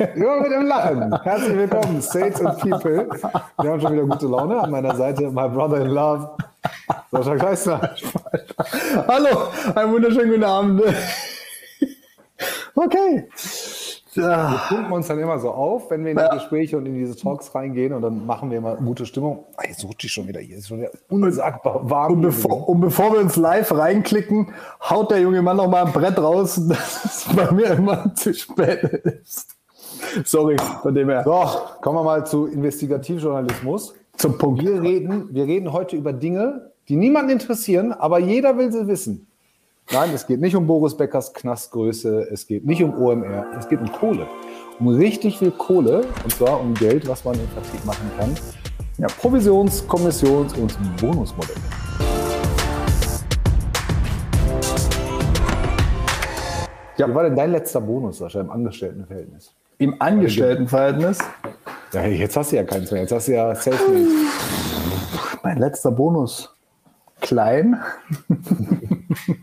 Immer mit dem Lachen. Herzlich willkommen, States and People. Wir haben schon wieder gute Laune. An meiner Seite my brother in love, Sascha Kleisner. Hallo, einen wunderschönen guten Abend. Okay. Wir pumpen uns dann immer so auf, wenn wir in die ja. Gespräche und in diese Talks reingehen und dann machen wir immer gute Stimmung. Ah, jetzt rutscht die schon wieder hier. Ist schon wieder unsagbar warm. Und bevor, und bevor, wir uns live reinklicken, haut der junge Mann noch mal ein Brett raus, dass es bei mir immer zu spät ist. Sorry, von dem her. So, kommen wir mal zu Investigativjournalismus. Zum Punkt. Wir reden, wir reden heute über Dinge, die niemanden interessieren, aber jeder will sie wissen. Nein, es geht nicht um Boris Beckers Knastgröße, es geht nicht um OMR, es geht um Kohle. Um richtig viel Kohle, und zwar um Geld, was man im Vertrieb machen kann. Ja, Provisions-, Kommissions- und Bonusmodelle. Ja. Wie war denn dein letzter Bonus, Sascha, im Angestelltenverhältnis? Im Angestelltenverhältnis? Ja, jetzt hast du ja keins mehr. Jetzt hast du ja -made. Mein letzter Bonus. Klein.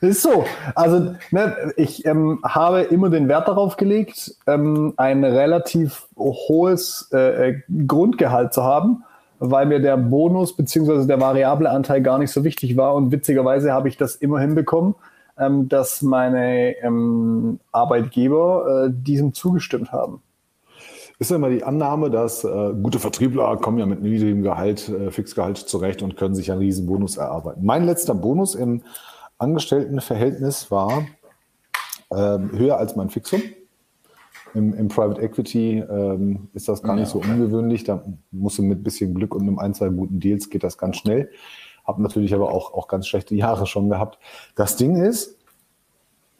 Ist so. Also ne, ich ähm, habe immer den Wert darauf gelegt, ähm, ein relativ hohes äh, äh Grundgehalt zu haben, weil mir der Bonus bzw. der variable Anteil gar nicht so wichtig war. Und witzigerweise habe ich das immer hinbekommen, ähm, dass meine ähm, Arbeitgeber äh, diesem zugestimmt haben ist ja immer die Annahme, dass äh, gute Vertriebler kommen ja mit niedrigem Gehalt, äh, Fixgehalt zurecht und können sich einen riesen Bonus erarbeiten. Mein letzter Bonus im Angestelltenverhältnis war äh, höher als mein Fixum. Im, Im, Private Equity ähm, ist das gar ja, nicht so okay. ungewöhnlich. Da musst du mit bisschen Glück und einem ein, zwei guten Deals geht das ganz schnell. Hab natürlich aber auch, auch ganz schlechte Jahre schon gehabt. Das Ding ist,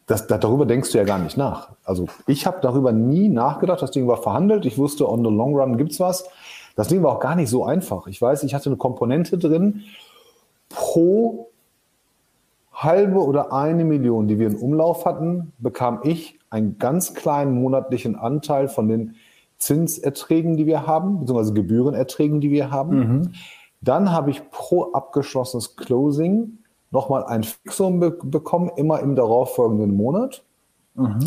das, darüber denkst du ja gar nicht nach. Also ich habe darüber nie nachgedacht. Das Ding war verhandelt. Ich wusste, on the long run gibt's was. Das Ding war auch gar nicht so einfach. Ich weiß, ich hatte eine Komponente drin pro halbe oder eine Million, die wir in Umlauf hatten, bekam ich einen ganz kleinen monatlichen Anteil von den Zinserträgen, die wir haben, beziehungsweise Gebührenerträgen, die wir haben. Mhm. Dann habe ich pro abgeschlossenes Closing nochmal ein Fixum be bekommen, immer im darauffolgenden Monat. Mhm.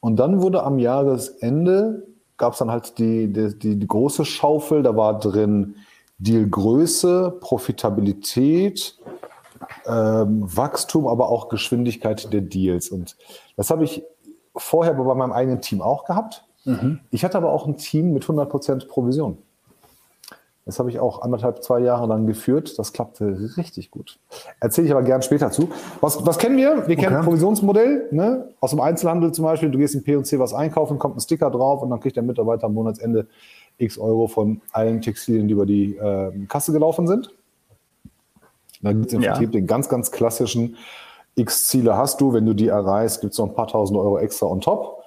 Und dann wurde am Jahresende, gab es dann halt die, die, die, die, große Schaufel, da war drin Dealgröße, Profitabilität, ähm, Wachstum, aber auch Geschwindigkeit der Deals. Und das habe ich vorher bei meinem eigenen Team auch gehabt. Mhm. Ich hatte aber auch ein Team mit 100% Provision. Das habe ich auch anderthalb, zwei Jahre lang geführt. Das klappte richtig gut. Erzähle ich aber gern später zu. Was, was kennen wir? Wir kennen okay. Provisionsmodell ne? aus dem Einzelhandel zum Beispiel. Du gehst in P&C was einkaufen, kommt ein Sticker drauf und dann kriegt der Mitarbeiter am Monatsende x Euro von allen Textilien, die über die äh, Kasse gelaufen sind. Da gibt es im ja. Vertrieb den ganz, ganz klassischen x Ziele hast du. Wenn du die erreichst, gibt es noch ein paar tausend Euro extra on top.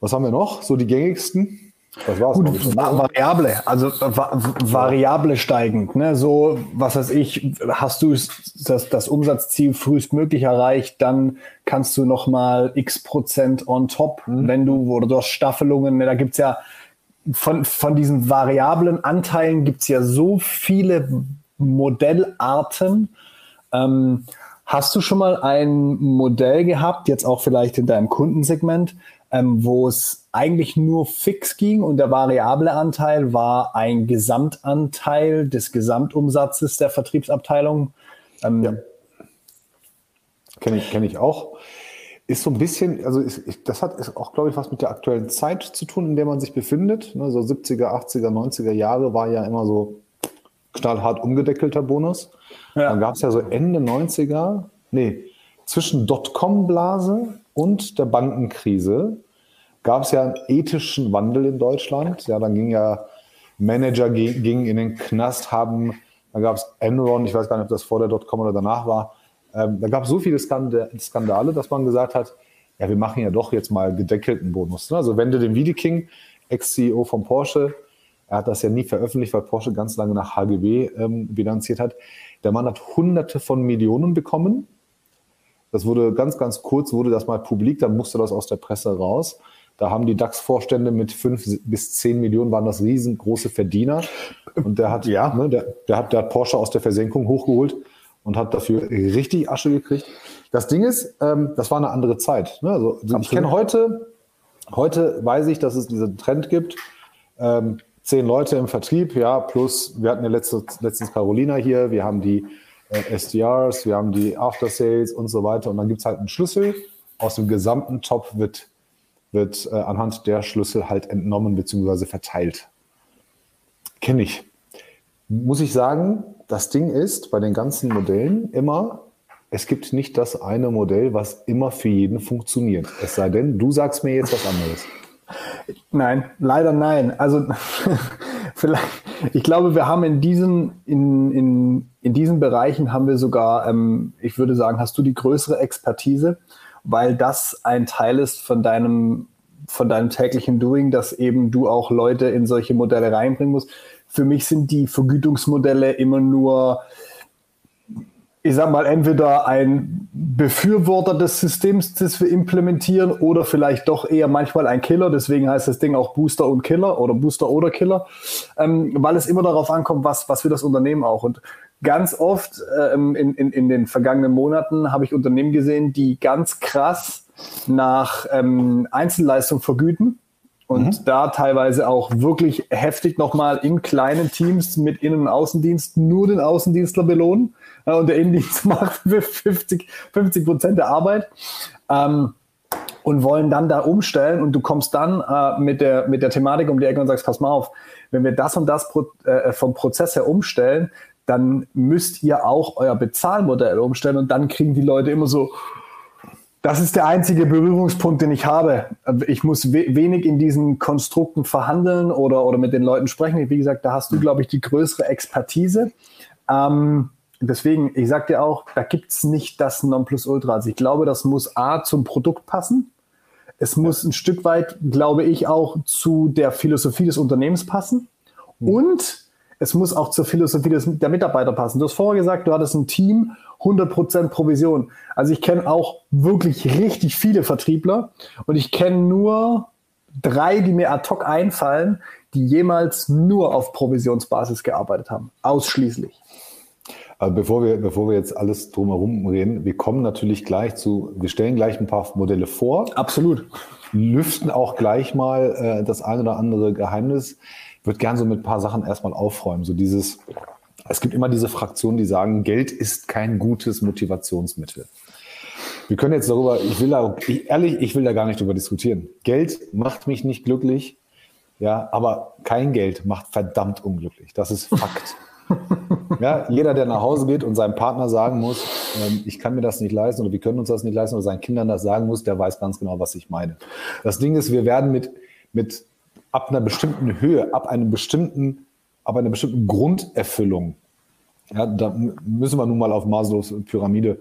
Was haben wir noch? So die gängigsten. Das war's. Gut, Variable, also Variable steigend. Ne? So, was weiß ich, hast du das, das Umsatzziel frühestmöglich erreicht, dann kannst du nochmal x Prozent on top, mhm. wenn du, oder du hast Staffelungen, ne? da gibt's ja von, von diesen variablen Anteilen gibt's ja so viele Modellarten. Ähm, hast du schon mal ein Modell gehabt, jetzt auch vielleicht in deinem Kundensegment, ähm, wo es eigentlich nur fix ging und der variable Anteil war ein Gesamtanteil des Gesamtumsatzes der Vertriebsabteilung. Ähm, ja. Kenne ich, kenn ich auch. Ist so ein bisschen, also ist, das hat auch, glaube ich, was mit der aktuellen Zeit zu tun, in der man sich befindet. Ne, so 70er, 80er, 90er Jahre war ja immer so knallhart umgedeckelter Bonus. Ja. Dann gab es ja so Ende 90er, nee, zwischen Dotcom-Blase und der Bankenkrise gab es ja einen ethischen Wandel in Deutschland. Ja, dann ging ja Manager gingen in den Knast, haben, da gab es Enron, ich weiß gar nicht, ob das vor der Dotcom oder danach war. Ähm, da gab es so viele Skandale, dass man gesagt hat, ja, wir machen ja doch jetzt mal gedeckelten Bonus. Ne? Also Wende dem Wiedeking, Ex-CEO von Porsche, er hat das ja nie veröffentlicht, weil Porsche ganz lange nach HGB ähm, bilanziert hat. Der Mann hat hunderte von Millionen bekommen. Das wurde ganz, ganz kurz, wurde das mal publik, dann musste das aus der Presse raus. Da haben die DAX-Vorstände mit fünf bis zehn Millionen waren das riesengroße Verdiener. Und der hat, ja. ne, der, der, hat, der hat Porsche aus der Versenkung hochgeholt und hat dafür richtig Asche gekriegt. Das Ding ist, ähm, das war eine andere Zeit. Ne? Also, ich kenne heute Heute weiß ich, dass es diesen Trend gibt. Ähm, zehn Leute im Vertrieb, ja, plus wir hatten ja letztens, letztens Carolina hier, wir haben die äh, SDRs, wir haben die After Sales und so weiter. Und dann gibt es halt einen Schlüssel. Aus dem gesamten Top wird, wird äh, anhand der Schlüssel halt entnommen bzw. verteilt. Kenne ich. Muss ich sagen, das Ding ist bei den ganzen Modellen immer, es gibt nicht das eine Modell, was immer für jeden funktioniert. Es sei denn, du sagst mir jetzt was anderes. Nein, leider nein. Also vielleicht, ich glaube, wir haben in diesen, in, in, in diesen Bereichen haben wir sogar, ähm, ich würde sagen, hast du die größere Expertise, weil das ein Teil ist von deinem, von deinem täglichen Doing, dass eben du auch Leute in solche Modelle reinbringen musst. Für mich sind die Vergütungsmodelle immer nur ich sag mal, entweder ein Befürworter des Systems, das wir implementieren, oder vielleicht doch eher manchmal ein Killer. Deswegen heißt das Ding auch Booster und Killer oder Booster oder Killer, ähm, weil es immer darauf ankommt, was, was will das Unternehmen auch. Und ganz oft ähm, in, in, in den vergangenen Monaten habe ich Unternehmen gesehen, die ganz krass nach ähm, Einzelleistung vergüten und mhm. da teilweise auch wirklich heftig nochmal in kleinen Teams mit Innen- und Außendienst nur den Außendienstler belohnen äh, und der Innendienst macht 50 Prozent der Arbeit. Ähm, und wollen dann da umstellen und du kommst dann äh, mit, der, mit der Thematik um die Ecke und sagst, pass mal auf, wenn wir das und das Pro äh, vom Prozess her umstellen, dann müsst ihr auch euer Bezahlmodell umstellen und dann kriegen die Leute immer so, das ist der einzige Berührungspunkt, den ich habe. Ich muss we wenig in diesen Konstrukten verhandeln oder, oder mit den Leuten sprechen. Wie gesagt, da hast du, glaube ich, die größere Expertise. Ähm, deswegen, ich sag dir auch, da gibt's nicht das Nonplusultra. Also ich glaube, das muss A zum Produkt passen. Es muss ein Stück weit, glaube ich, auch zu der Philosophie des Unternehmens passen. Mhm. Und es muss auch zur Philosophie des, der Mitarbeiter passen. Du hast vorher gesagt, du hattest ein Team, 100% Provision. Also ich kenne auch wirklich richtig viele Vertriebler und ich kenne nur drei, die mir ad hoc einfallen, die jemals nur auf Provisionsbasis gearbeitet haben. Ausschließlich. Aber bevor wir, bevor wir jetzt alles drumherum reden, wir kommen natürlich gleich zu, wir stellen gleich ein paar Modelle vor. Absolut. Lüften auch gleich mal äh, das ein oder andere Geheimnis. Ich würde gerne so mit ein paar Sachen erstmal aufräumen. So dieses, es gibt immer diese Fraktionen, die sagen, Geld ist kein gutes Motivationsmittel. Wir können jetzt darüber, ich will da, ich, ehrlich, ich will da gar nicht drüber diskutieren. Geld macht mich nicht glücklich, ja, aber kein Geld macht verdammt unglücklich. Das ist Fakt. Ja, jeder, der nach Hause geht und seinem Partner sagen muss, ähm, ich kann mir das nicht leisten oder wir können uns das nicht leisten oder seinen Kindern das sagen muss, der weiß ganz genau, was ich meine. Das Ding ist, wir werden mit, mit ab einer bestimmten Höhe, ab einem bestimmten, ab einer bestimmten Grunderfüllung, ja, da müssen wir nun mal auf Maslows Pyramide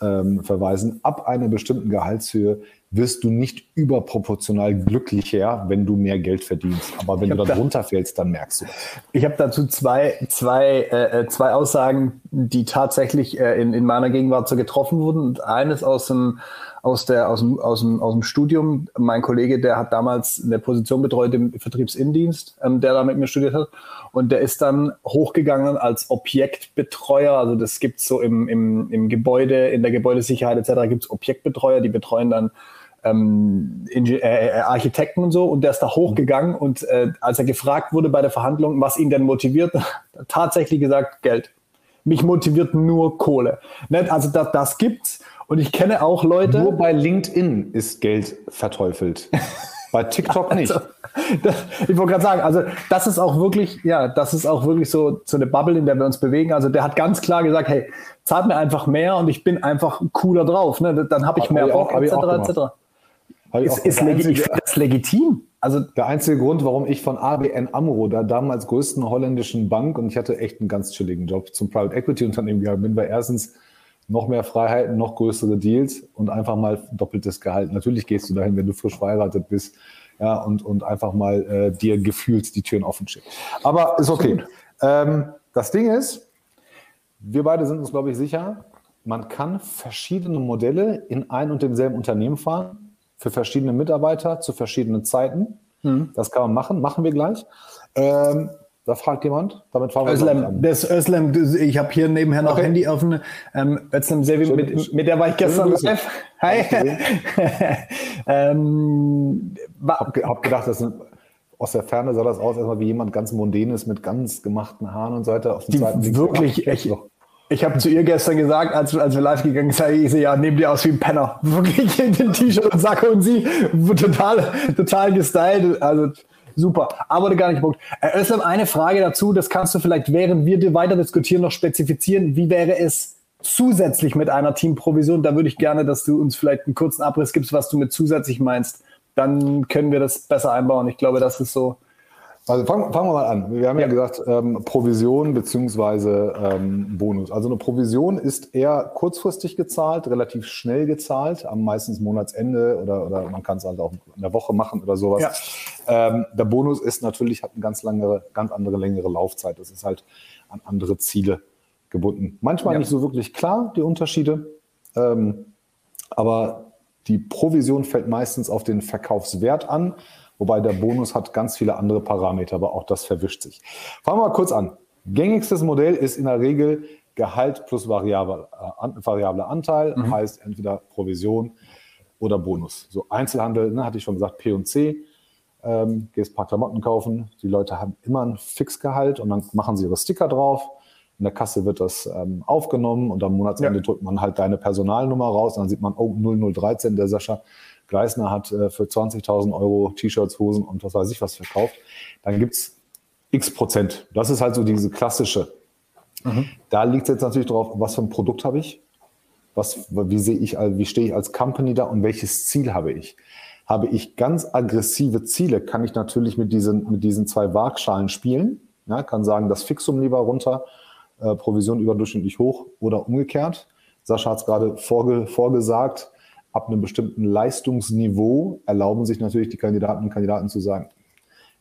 ähm, verweisen, ab einer bestimmten Gehaltshöhe wirst du nicht überproportional glücklicher, wenn du mehr Geld verdienst. Aber wenn du da drunter fällst, dann merkst du. Ich habe dazu zwei, zwei, äh, äh, zwei Aussagen, die tatsächlich äh, in, in meiner Gegenwart so getroffen wurden. Und eines aus dem, aus, der, aus, dem, aus, dem, aus dem Studium. Mein Kollege, der hat damals eine Position betreut im Vertriebsindienst, ähm, der da mit mir studiert hat. Und der ist dann hochgegangen als Objektbetreuer. Also das gibt's so im, im, im Gebäude, in der Gebäudesicherheit etc. gibt's Objektbetreuer, die betreuen dann ähm, äh, äh, Architekten und so und der ist da hochgegangen und äh, als er gefragt wurde bei der Verhandlung, was ihn denn motiviert, tatsächlich gesagt, Geld. Mich motiviert nur Kohle. Ne? Also das, das gibt's und ich kenne auch Leute. Nur bei LinkedIn ist Geld verteufelt. bei TikTok nicht. Also, das, ich wollte gerade sagen, also das ist auch wirklich, ja, das ist auch wirklich so, so eine Bubble, in der wir uns bewegen. Also der hat ganz klar gesagt, hey, zahlt mir einfach mehr und ich bin einfach cooler drauf. Ne? Dann habe ich mehr Bock, etc. etc. Ist, ist einzige, ich das legitim. Also der einzige Grund, warum ich von ABN Amro, der damals größten holländischen Bank, und ich hatte echt einen ganz chilligen Job zum Private Equity Unternehmen gegangen bin, war erstens noch mehr Freiheiten, noch größere Deals und einfach mal doppeltes Gehalt. Natürlich gehst du dahin, wenn du frisch verheiratet bist, ja, und, und einfach mal äh, dir gefühlt die Türen offen schicken. Aber ist okay. Ähm, das Ding ist, wir beide sind uns, glaube ich, sicher, man kann verschiedene Modelle in ein und demselben Unternehmen fahren für verschiedene Mitarbeiter zu verschiedenen Zeiten. Mhm. Das kann man machen, machen wir gleich. Ähm, da fragt jemand, damit fahren wir Özlem, an. Das Özlem, ich habe hier nebenher noch okay. Handy offen. Ähm, Özlem, sehr, mit, mit, der war ich gestern live. Hi. Ähm, hab, hab gedacht, das sind, aus der Ferne sah das aus, erstmal wie jemand ganz mundanes mit ganz gemachten Haaren und so weiter. Auf dem zweiten wirklich, ich, ich habe zu ihr gestern gesagt, als, als wir live gegangen sind, ich sehe, ja, nehmt die aus wie ein Penner. Wirklich in den T-Shirt und Sacke und sie total, total gestylt. Also super. Aber gar nicht Punkt. Äh, Özlem, eine Frage dazu, das kannst du vielleicht, während wir weiter diskutieren, noch spezifizieren. Wie wäre es zusätzlich mit einer Teamprovision? Da würde ich gerne, dass du uns vielleicht einen kurzen Abriss gibst, was du mit zusätzlich meinst. Dann können wir das besser einbauen. Ich glaube, das ist so also fangen, fangen wir mal an. Wir haben ja, ja gesagt, ähm, Provision beziehungsweise ähm, Bonus. Also eine Provision ist eher kurzfristig gezahlt, relativ schnell gezahlt, am meistens Monatsende oder, oder man kann es halt auch in der Woche machen oder sowas. Ja. Ähm, der Bonus ist natürlich, hat eine ganz lange, ganz andere längere Laufzeit. Das ist halt an andere Ziele gebunden. Manchmal ja. nicht so wirklich klar, die Unterschiede. Ähm, aber die Provision fällt meistens auf den Verkaufswert an Wobei der Bonus hat ganz viele andere Parameter, aber auch das verwischt sich. Fangen wir mal kurz an. Gängigstes Modell ist in der Regel Gehalt plus variable, äh, variable Anteil, mhm. heißt entweder Provision oder Bonus. So Einzelhandel, ne, hatte ich schon gesagt, P und C. Ähm, gehst ein paar Klamotten kaufen. Die Leute haben immer ein Fixgehalt und dann machen sie ihre Sticker drauf. In der Kasse wird das ähm, aufgenommen und am Monatsende ja. drückt man halt deine Personalnummer raus. Und dann sieht man, oh, 0013, der Sascha Gleisner hat äh, für 20.000 Euro T-Shirts, Hosen und was weiß ich was verkauft, dann gibt es x Prozent. Das ist halt so diese klassische. Mhm. Da liegt es jetzt natürlich drauf, was für ein Produkt habe ich, was, wie sehe ich, wie stehe ich als Company da und welches Ziel habe ich. Habe ich ganz aggressive Ziele, kann ich natürlich mit diesen, mit diesen zwei Waagschalen spielen. Ja, kann sagen, das Fixum lieber runter, äh, Provision überdurchschnittlich hoch oder umgekehrt. Sascha hat es gerade vorge, vorgesagt, ab einem bestimmten Leistungsniveau erlauben sich natürlich die Kandidaten und Kandidaten zu sagen,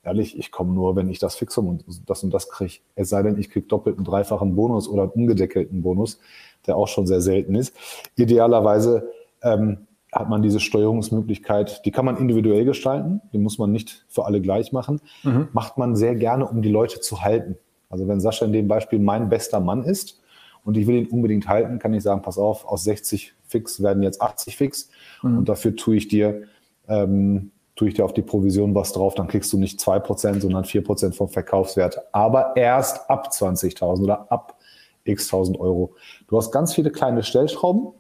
ehrlich, ich komme nur, wenn ich das Fixum und das und das kriege. Es sei denn, ich kriege doppelten, dreifachen Bonus oder einen ungedeckelten Bonus, der auch schon sehr selten ist. Idealerweise ähm, hat man diese Steuerungsmöglichkeit, die kann man individuell gestalten, die muss man nicht für alle gleich machen, mhm. macht man sehr gerne, um die Leute zu halten. Also wenn Sascha in dem Beispiel mein bester Mann ist und ich will ihn unbedingt halten, kann ich sagen, pass auf, aus 60 fix werden jetzt 80 fix mhm. und dafür tue ich dir, ähm, tue ich dir auf die Provision was drauf, dann kriegst du nicht 2%, sondern 4% vom Verkaufswert, aber erst ab 20.000 oder ab x 1000 Euro. Du hast ganz viele kleine Stellschrauben,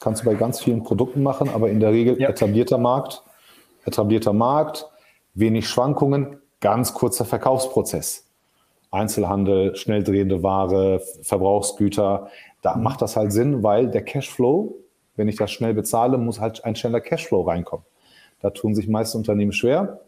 kannst du bei ganz vielen Produkten machen, aber in der Regel ja. etablierter Markt, etablierter Markt, wenig Schwankungen, ganz kurzer Verkaufsprozess. Einzelhandel, schnell drehende Ware, Verbrauchsgüter, da mhm. macht das halt Sinn, weil der Cashflow wenn ich das schnell bezahle, muss halt ein schneller Cashflow reinkommen. Da tun sich meiste Unternehmen schwer.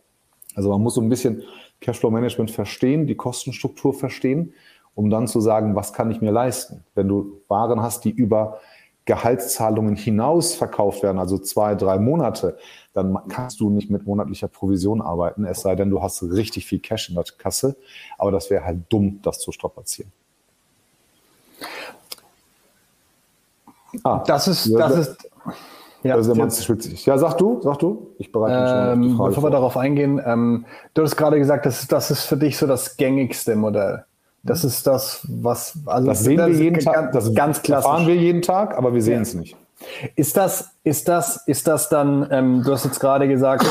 Also man muss so ein bisschen Cashflow-Management verstehen, die Kostenstruktur verstehen, um dann zu sagen, was kann ich mir leisten? Wenn du Waren hast, die über Gehaltszahlungen hinaus verkauft werden, also zwei, drei Monate, dann kannst du nicht mit monatlicher Provision arbeiten, es sei denn, du hast richtig viel Cash in der Kasse. Aber das wäre halt dumm, das zu strapazieren. Ah, das ist, das ist, ja, das ist witzig. Ja, sag du, sag du. Ich bereite mich schon ähm, Bevor vor. wir darauf eingehen, ähm, du hast gerade gesagt, das ist, das ist für dich so das gängigste Modell. Das ist das, was, also das sehen wir jeden Tag, das ganz klassisch. Erfahren wir jeden Tag, aber wir sehen ja. es nicht. Ist das, ist das, ist das dann, ähm, du hast jetzt gerade gesagt,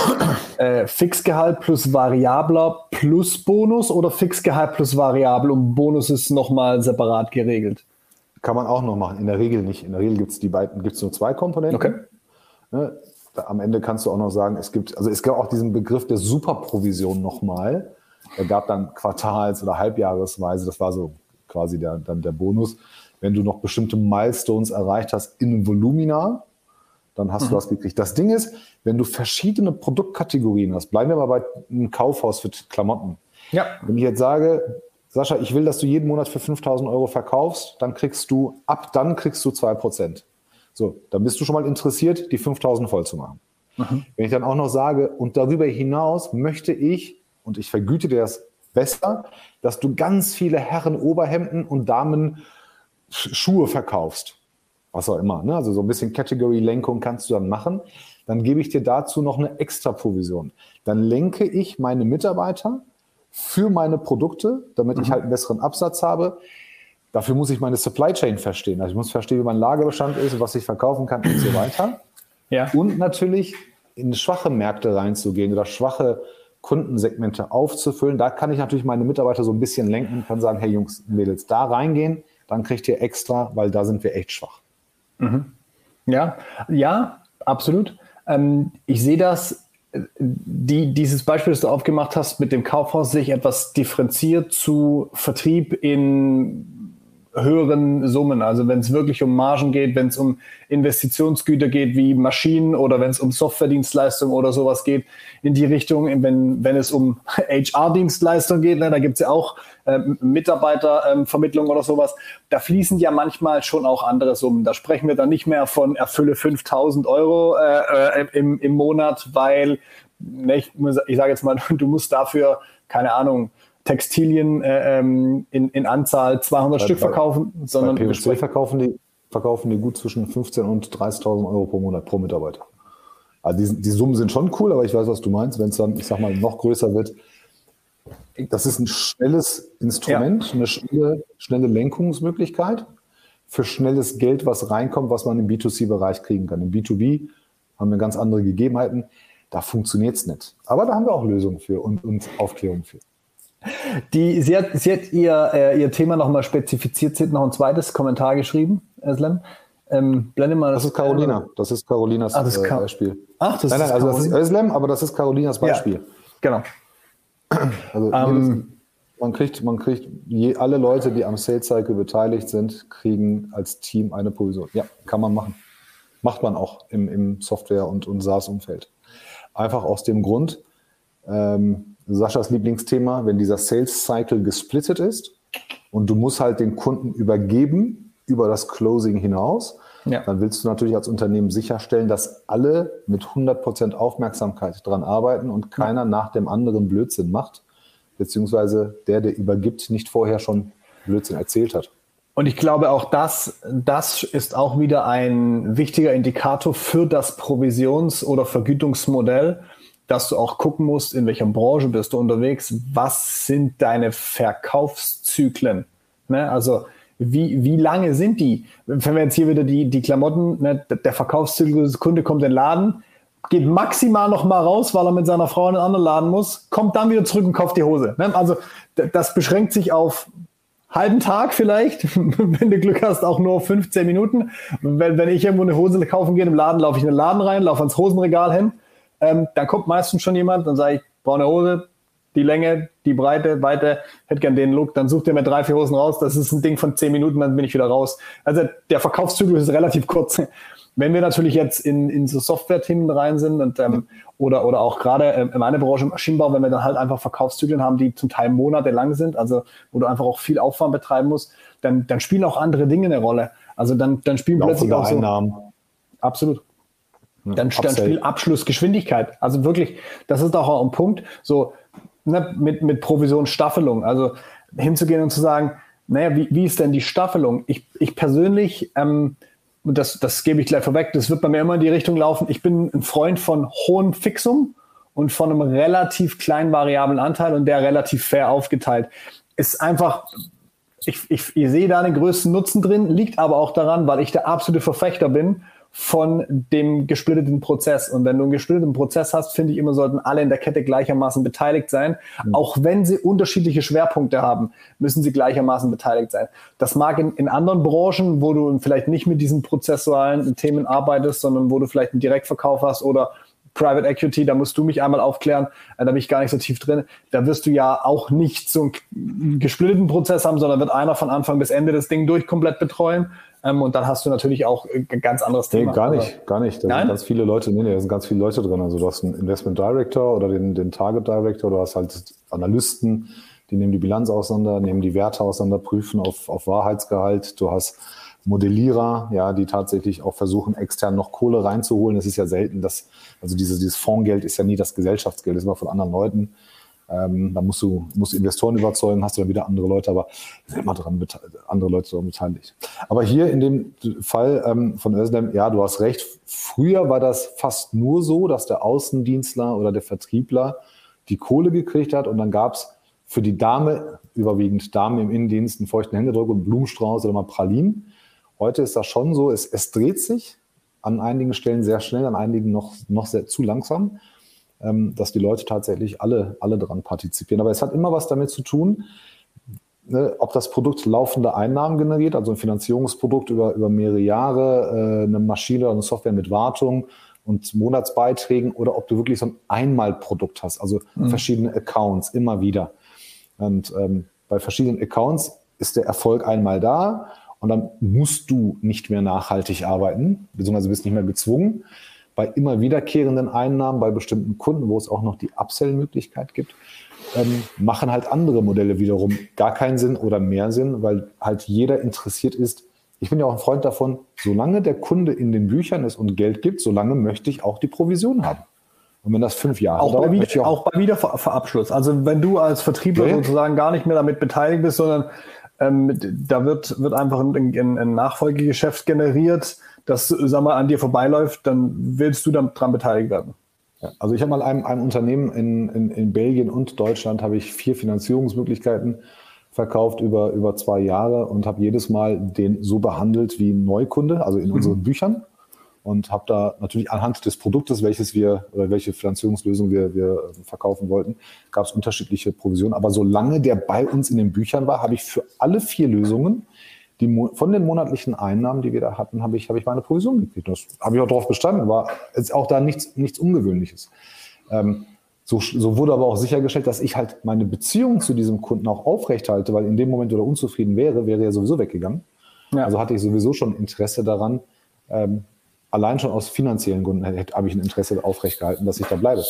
äh, Fixgehalt plus Variabler plus Bonus oder Fixgehalt plus Variabel und Bonus ist nochmal separat geregelt? Kann man auch noch machen. In der Regel nicht. In der Regel gibt es die beiden, gibt es nur zwei Komponenten. Okay. Ne? Am Ende kannst du auch noch sagen, es gibt, also es gab auch diesen Begriff der Superprovision nochmal. Er gab dann Quartals- oder Halbjahresweise, das war so quasi der, dann der Bonus. Wenn du noch bestimmte Milestones erreicht hast in Volumina, dann hast mhm. du das gekriegt. Das Ding ist, wenn du verschiedene Produktkategorien hast, bleiben wir mal bei einem Kaufhaus für Klamotten. Ja. Wenn ich jetzt sage, Sascha, ich will, dass du jeden Monat für 5000 Euro verkaufst, dann kriegst du, ab dann kriegst du 2%. So, dann bist du schon mal interessiert, die 5000 voll zu machen. Mhm. Wenn ich dann auch noch sage, und darüber hinaus möchte ich, und ich vergüte dir das besser, dass du ganz viele Herren Oberhemden und Damen Schuhe verkaufst. Was auch immer. Ne? Also so ein bisschen Category-Lenkung kannst du dann machen. Dann gebe ich dir dazu noch eine extra Provision. Dann lenke ich meine Mitarbeiter für meine Produkte, damit mhm. ich halt einen besseren Absatz habe. Dafür muss ich meine Supply Chain verstehen. Also ich muss verstehen, wie mein Lagerbestand ist, was ich verkaufen kann und so weiter. Ja. Und natürlich in schwache Märkte reinzugehen oder schwache Kundensegmente aufzufüllen. Da kann ich natürlich meine Mitarbeiter so ein bisschen lenken und kann sagen, hey Jungs, Mädels, da reingehen, dann kriegt ihr extra, weil da sind wir echt schwach. Mhm. Ja, ja, absolut. Ähm, ich sehe das, die, dieses Beispiel, das du aufgemacht hast, mit dem Kaufhaus sich etwas differenziert zu Vertrieb in höheren Summen. Also wenn es wirklich um Margen geht, wenn es um Investitionsgüter geht wie Maschinen oder wenn es um Softwaredienstleistungen oder sowas geht in die Richtung, wenn, wenn es um HR-Dienstleistungen geht, ne, da gibt es ja auch äh, Mitarbeitervermittlung ähm, oder sowas, da fließen ja manchmal schon auch andere Summen. Da sprechen wir dann nicht mehr von erfülle 5000 Euro äh, äh, im, im Monat, weil ne, ich, ich sage jetzt mal, du musst dafür, keine Ahnung, Textilien äh, ähm, in, in Anzahl 200 bei, Stück verkaufen, bei, sondern bei PwC verkaufen die, verkaufen die gut zwischen 15 und 30.000 Euro pro Monat pro Mitarbeiter. Also die, die Summen sind schon cool, aber ich weiß, was du meinst, wenn es dann, ich sag mal, noch größer wird. Das ist ein schnelles Instrument, ja. eine schnelle, schnelle Lenkungsmöglichkeit für schnelles Geld, was reinkommt, was man im B2C-Bereich kriegen kann. Im B2B haben wir ganz andere Gegebenheiten. Da funktioniert es nicht. Aber da haben wir auch Lösungen für und, und Aufklärung für. Die, sie, hat, sie hat ihr, äh, ihr Thema nochmal spezifiziert. Sie hat noch ein zweites Kommentar geschrieben, Özlem. Ähm, blende mal das, das ist Carolina. Das ist Carolinas Ach, das ist äh, Beispiel. Ach, das nein, nein, ist also das ist Özlem, aber das ist Carolinas Beispiel. Ja, genau. Also um, man kriegt, man kriegt je, alle Leute, die am Sales Cycle beteiligt sind, kriegen als Team eine Provision. Ja, kann man machen. Macht man auch im, im Software- und, und SaaS-Umfeld. Einfach aus dem Grund, ähm, Saschas Lieblingsthema, wenn dieser Sales Cycle gesplittet ist und du musst halt den Kunden übergeben über das Closing hinaus, ja. dann willst du natürlich als Unternehmen sicherstellen, dass alle mit 100% Aufmerksamkeit dran arbeiten und keiner ja. nach dem anderen Blödsinn macht, beziehungsweise der, der übergibt, nicht vorher schon Blödsinn erzählt hat. Und ich glaube, auch das, das ist auch wieder ein wichtiger Indikator für das Provisions- oder Vergütungsmodell, dass du auch gucken musst, in welcher Branche bist du unterwegs, was sind deine Verkaufszyklen. Ne? Also wie, wie lange sind die? Wenn wir jetzt hier wieder die, die Klamotten, ne, der Verkaufszyklus, Kunde kommt in den Laden, geht maximal noch mal raus, weil er mit seiner Frau in einen anderen Laden muss, kommt dann wieder zurück und kauft die Hose. Ne? Also das beschränkt sich auf halben Tag vielleicht, wenn du Glück hast, auch nur 15 Minuten. Wenn, wenn ich irgendwo eine Hose kaufen gehe im Laden, laufe ich in den Laden rein, laufe ans Hosenregal hin, ähm, dann kommt meistens schon jemand, dann sage ich, braune Hose, die Länge, die Breite, Weite, hätte gern den Look, dann sucht er mir drei, vier Hosen raus, das ist ein Ding von zehn Minuten, dann bin ich wieder raus. Also der Verkaufszyklus ist relativ kurz. Wenn wir natürlich jetzt in, in so Software-Themen rein sind und ähm, oder, oder auch gerade ähm, in meiner Branche im Maschinenbau, wenn wir dann halt einfach Verkaufszyklen haben, die zum Teil monatelang sind, also wo du einfach auch viel Aufwand betreiben musst, dann, dann spielen auch andere Dinge eine Rolle. Also dann, dann spielen plötzlich auch so. Einnahmen. Absolut. Dann, dann spielt Abschlussgeschwindigkeit. Also wirklich, das ist auch ein Punkt, so ne, mit, mit Provisionsstaffelung. Also hinzugehen und zu sagen, naja, wie, wie ist denn die Staffelung? Ich, ich persönlich, ähm, das, das gebe ich gleich vorweg, das wird bei mir immer in die Richtung laufen. Ich bin ein Freund von hohem Fixum und von einem relativ kleinen variablen Anteil und der relativ fair aufgeteilt. Ist einfach, ich, ich, ich sehe da den größten Nutzen drin, liegt aber auch daran, weil ich der absolute Verfechter bin von dem gesplitteten Prozess. Und wenn du einen gesplitteten Prozess hast, finde ich immer, sollten alle in der Kette gleichermaßen beteiligt sein. Mhm. Auch wenn sie unterschiedliche Schwerpunkte haben, müssen sie gleichermaßen beteiligt sein. Das mag in, in anderen Branchen, wo du vielleicht nicht mit diesen prozessualen Themen arbeitest, sondern wo du vielleicht einen Direktverkauf hast oder Private Equity, da musst du mich einmal aufklären, äh, da bin ich gar nicht so tief drin. Da wirst du ja auch nicht so einen gesplitteten Prozess haben, sondern wird einer von Anfang bis Ende das Ding durch komplett betreuen. Ähm, und dann hast du natürlich auch ein äh, ganz anderes Thema. Nee, gar nicht, gar nicht. Da Nein? sind ganz viele Leute, nee, nee, da sind ganz viele Leute drin. Also du hast einen Investment Director oder den, den Target Director, du hast halt Analysten, die nehmen die Bilanz auseinander, nehmen die Werte auseinander, prüfen auf, auf Wahrheitsgehalt. Du hast Modellierer, ja, die tatsächlich auch versuchen, extern noch Kohle reinzuholen. Es ist ja selten, dass, also dieses, dieses Fondsgeld ist ja nie das Gesellschaftsgeld, das ist immer von anderen Leuten. Ähm, da musst du, musst Investoren überzeugen, hast du dann wieder andere Leute, aber sind immer dran andere Leute daran beteiligt. Aber hier in dem Fall ähm, von Özlem, ja, du hast recht. Früher war das fast nur so, dass der Außendienstler oder der Vertriebler die Kohle gekriegt hat und dann gab es für die Dame, überwiegend Dame im Innendienst, einen feuchten Händedruck und Blumenstrauß oder mal Pralinen. Heute ist das schon so, es, es dreht sich an einigen Stellen sehr schnell, an einigen noch, noch sehr zu langsam, ähm, dass die Leute tatsächlich alle, alle daran partizipieren. Aber es hat immer was damit zu tun, ne, ob das Produkt laufende Einnahmen generiert, also ein Finanzierungsprodukt über, über mehrere Jahre, äh, eine Maschine oder eine Software mit Wartung und Monatsbeiträgen oder ob du wirklich so ein Einmalprodukt hast, also mhm. verschiedene Accounts immer wieder. Und ähm, bei verschiedenen Accounts ist der Erfolg einmal da und dann musst du nicht mehr nachhaltig arbeiten, beziehungsweise bist nicht mehr gezwungen. Bei immer wiederkehrenden Einnahmen bei bestimmten Kunden, wo es auch noch die Upsell-Möglichkeit gibt, ähm, machen halt andere Modelle wiederum gar keinen Sinn oder mehr Sinn, weil halt jeder interessiert ist. Ich bin ja auch ein Freund davon, solange der Kunde in den Büchern ist und Geld gibt, solange möchte ich auch die Provision haben. Und wenn das fünf Jahre auch dauert, bei wieder, auch, auch bei Wiederverabschluss. Also wenn du als Vertriebler okay. sozusagen gar nicht mehr damit beteiligt bist, sondern ähm, da wird, wird einfach ein, ein, ein Nachfolgegeschäft generiert, das sag mal, an dir vorbeiläuft, dann willst du daran beteiligt werden. Ja, also ich habe mal einem, einem Unternehmen in, in, in Belgien und Deutschland habe ich vier Finanzierungsmöglichkeiten verkauft über, über zwei Jahre und habe jedes Mal den so behandelt wie ein Neukunde, also in mhm. unseren Büchern und habe da natürlich anhand des Produktes, welches wir oder welche Finanzierungslösung wir, wir verkaufen wollten, gab es unterschiedliche Provisionen. Aber solange der bei uns in den Büchern war, habe ich für alle vier Lösungen die, von den monatlichen Einnahmen, die wir da hatten, habe ich, habe ich meine Provision gekriegt. Das habe ich auch darauf bestanden, war jetzt auch da nichts, nichts Ungewöhnliches. Ähm, so, so wurde aber auch sichergestellt, dass ich halt meine Beziehung zu diesem Kunden auch aufrechthalte, weil in dem Moment, wo er unzufrieden wäre, wäre er sowieso weggegangen. Ja. Also hatte ich sowieso schon Interesse daran, ähm, allein schon aus finanziellen Gründen habe ich ein Interesse aufrecht gehalten, dass ich da bleibe.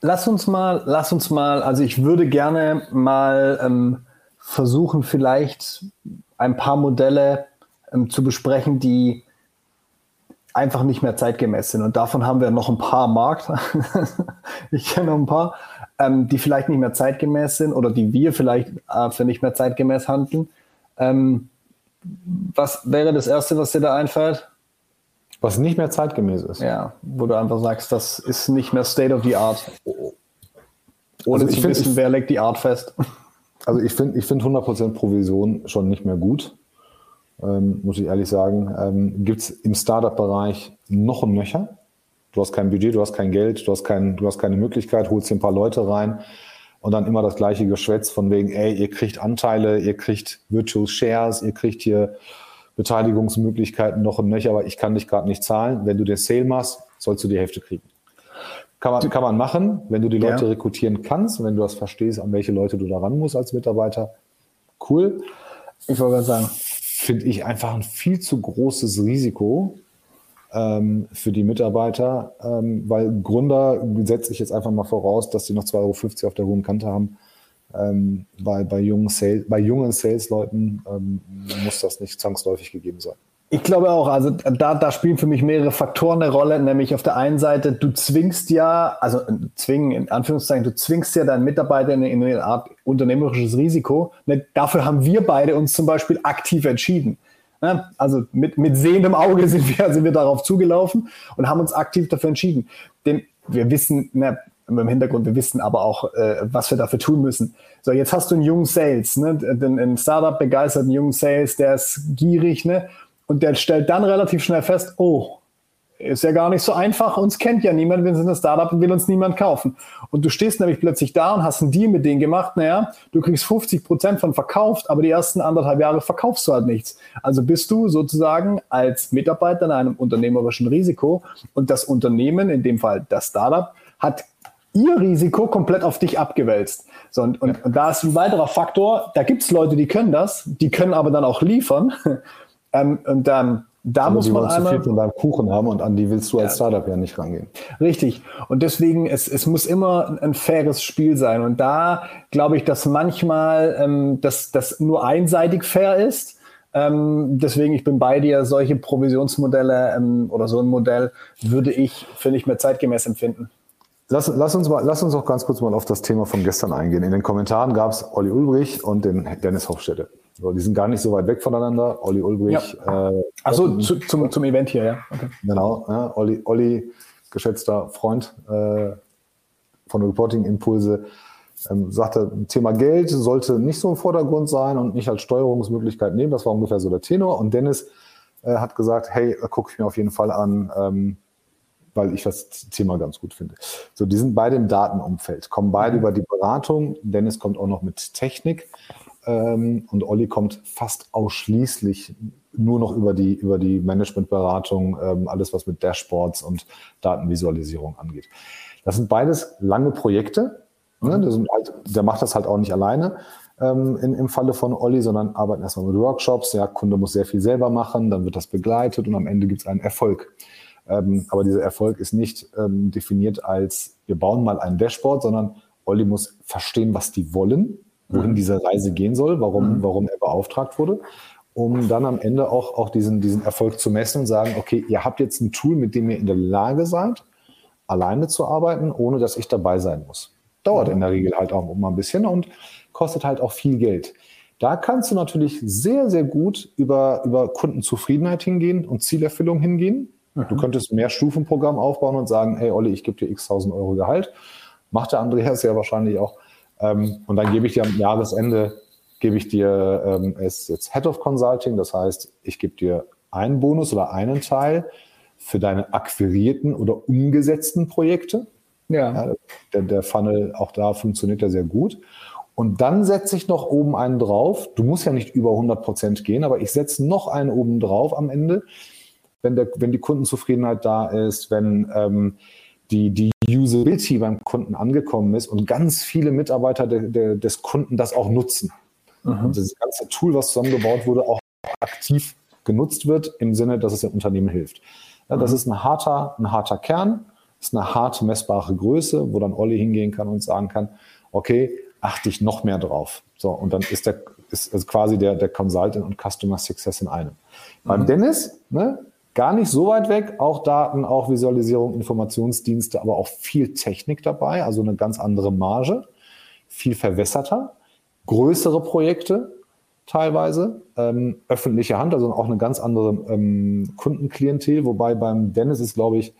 Lass uns mal, lass uns mal, also ich würde gerne mal ähm, versuchen, vielleicht ein paar Modelle ähm, zu besprechen, die einfach nicht mehr zeitgemäß sind. Und davon haben wir noch ein paar am Markt. ich kenne noch ein paar, ähm, die vielleicht nicht mehr zeitgemäß sind oder die wir vielleicht äh, für nicht mehr zeitgemäß handeln. Ähm, was wäre das Erste, was dir da einfällt? Was nicht mehr zeitgemäß ist. Ja, wo du einfach sagst, das ist nicht mehr State of the Art. Ohne also zu find, wissen, ich, wer legt die Art fest. Also ich finde ich find 100% Provision schon nicht mehr gut, ähm, muss ich ehrlich sagen. Ähm, Gibt es im Startup-Bereich noch ein Nöcher? Du hast kein Budget, du hast kein Geld, du hast, kein, du hast keine Möglichkeit, holst dir ein paar Leute rein und dann immer das gleiche Geschwätz von wegen, ey, ihr kriegt Anteile, ihr kriegt Virtual Shares, ihr kriegt hier Beteiligungsmöglichkeiten noch und nöcher, aber ich kann dich gerade nicht zahlen. Wenn du den Sale machst, sollst du die Hälfte kriegen. Kann man, kann man machen, wenn du die Leute ja. rekrutieren kannst, wenn du das verstehst, an welche Leute du da ran musst als Mitarbeiter. Cool. Ich wollte gerade sagen. Finde ich einfach ein viel zu großes Risiko ähm, für die Mitarbeiter, ähm, weil Gründer setze ich jetzt einfach mal voraus, dass sie noch 2,50 Euro auf der hohen Kante haben ähm, bei, bei, jungen Sales, bei jungen Sales-Leuten ähm, muss das nicht zwangsläufig gegeben sein. Ich glaube auch, also da, da spielen für mich mehrere Faktoren eine Rolle, nämlich auf der einen Seite, du zwingst ja, also zwingen in Anführungszeichen, du zwingst ja deinen Mitarbeiter in, in eine Art unternehmerisches Risiko. Ne, dafür haben wir beide uns zum Beispiel aktiv entschieden. Ne? Also mit, mit sehendem Auge sind wir, sind wir darauf zugelaufen und haben uns aktiv dafür entschieden. Denn wir wissen, ne, im Hintergrund, wir wissen aber auch, äh, was wir dafür tun müssen. So, jetzt hast du einen jungen Sales, ne? Einen Startup begeisterten jungen Sales, der ist gierig, ne? Und der stellt dann relativ schnell fest, oh, ist ja gar nicht so einfach, uns kennt ja niemand, wir sind ein Startup und will uns niemand kaufen. Und du stehst nämlich plötzlich da und hast einen Deal mit denen gemacht, naja, du kriegst 50 Prozent von verkauft, aber die ersten anderthalb Jahre verkaufst du halt nichts. Also bist du sozusagen als Mitarbeiter in einem unternehmerischen Risiko und das Unternehmen, in dem Fall das Startup, hat ihr Risiko komplett auf dich abgewälzt. So, und, und, und da ist ein weiterer Faktor, da gibt es Leute, die können das, die können aber dann auch liefern. ähm, und dann da aber muss man die einmal zu viel von deinem Kuchen haben und an die willst du als ja. Startup ja nicht rangehen. Richtig. Und deswegen, es, es muss immer ein faires Spiel sein. Und da glaube ich, dass manchmal ähm, das, das nur einseitig fair ist. Ähm, deswegen, ich bin bei dir, solche Provisionsmodelle ähm, oder so ein Modell würde ich für nicht mehr zeitgemäß empfinden. Lass, lass, uns mal, lass uns auch ganz kurz mal auf das Thema von gestern eingehen. In den Kommentaren gab es Olli Ulbrich und den Dennis Hofstede. So, die sind gar nicht so weit weg voneinander. Olli Ulbrich. Ja. Äh, Achso, zu, zum, zum Event hier, ja. Okay. Genau. Ja, Olli, Olli, geschätzter Freund äh, von Reporting Impulse, ähm, sagte, Thema Geld sollte nicht so im Vordergrund sein und nicht als Steuerungsmöglichkeit nehmen. Das war ungefähr so der Tenor. Und Dennis äh, hat gesagt, hey, gucke ich mir auf jeden Fall an, ähm, weil ich das Thema ganz gut finde. So, die sind beide im Datenumfeld, kommen beide mhm. über die Beratung. Dennis kommt auch noch mit Technik ähm, und Olli kommt fast ausschließlich nur noch über die, über die Managementberatung, ähm, alles was mit Dashboards und Datenvisualisierung angeht. Das sind beides lange Projekte. Ne? Halt, der macht das halt auch nicht alleine ähm, in, im Falle von Olli, sondern arbeiten erstmal mit Workshops. Der Kunde muss sehr viel selber machen, dann wird das begleitet und am Ende gibt es einen Erfolg. Ähm, aber dieser Erfolg ist nicht ähm, definiert als, wir bauen mal ein Dashboard, sondern Olli muss verstehen, was die wollen, wohin mhm. diese Reise gehen soll, warum, mhm. warum er beauftragt wurde, um dann am Ende auch, auch diesen, diesen Erfolg zu messen und sagen, okay, ihr habt jetzt ein Tool, mit dem ihr in der Lage seid, alleine zu arbeiten, ohne dass ich dabei sein muss. Dauert in der Regel halt auch immer ein bisschen und kostet halt auch viel Geld. Da kannst du natürlich sehr, sehr gut über, über Kundenzufriedenheit hingehen und Zielerfüllung hingehen. Mhm. Du könntest mehr Stufenprogramm aufbauen und sagen, hey Olli, ich gebe dir x tausend Euro Gehalt. Macht der Andreas ja wahrscheinlich auch. Ähm, und dann gebe ich dir am Jahresende, gebe ich dir, ähm, es jetzt Head of Consulting, das heißt, ich gebe dir einen Bonus oder einen Teil für deine akquirierten oder umgesetzten Projekte. Ja. ja der, der Funnel auch da funktioniert ja sehr gut. Und dann setze ich noch oben einen drauf. Du musst ja nicht über 100 Prozent gehen, aber ich setze noch einen oben drauf am Ende, wenn, der, wenn die Kundenzufriedenheit da ist, wenn ähm, die, die Usability beim Kunden angekommen ist und ganz viele Mitarbeiter de, de, des Kunden das auch nutzen. Mhm. Und das ganze Tool, was zusammengebaut wurde, auch aktiv genutzt wird im Sinne, dass es dem Unternehmen hilft. Ja, das mhm. ist ein harter, ein harter Kern, ist eine hart messbare Größe, wo dann Olli hingehen kann und sagen kann, okay, achte ich noch mehr drauf. So, und dann ist der ist also quasi der, der Consultant und Customer Success in einem. Mhm. Beim Dennis, ne, gar nicht so weit weg, auch Daten, auch Visualisierung, Informationsdienste, aber auch viel Technik dabei, also eine ganz andere Marge, viel verwässerter, größere Projekte teilweise, ähm, öffentliche Hand, also auch eine ganz andere ähm, Kundenklientel, wobei beim Dennis ist, glaube ich,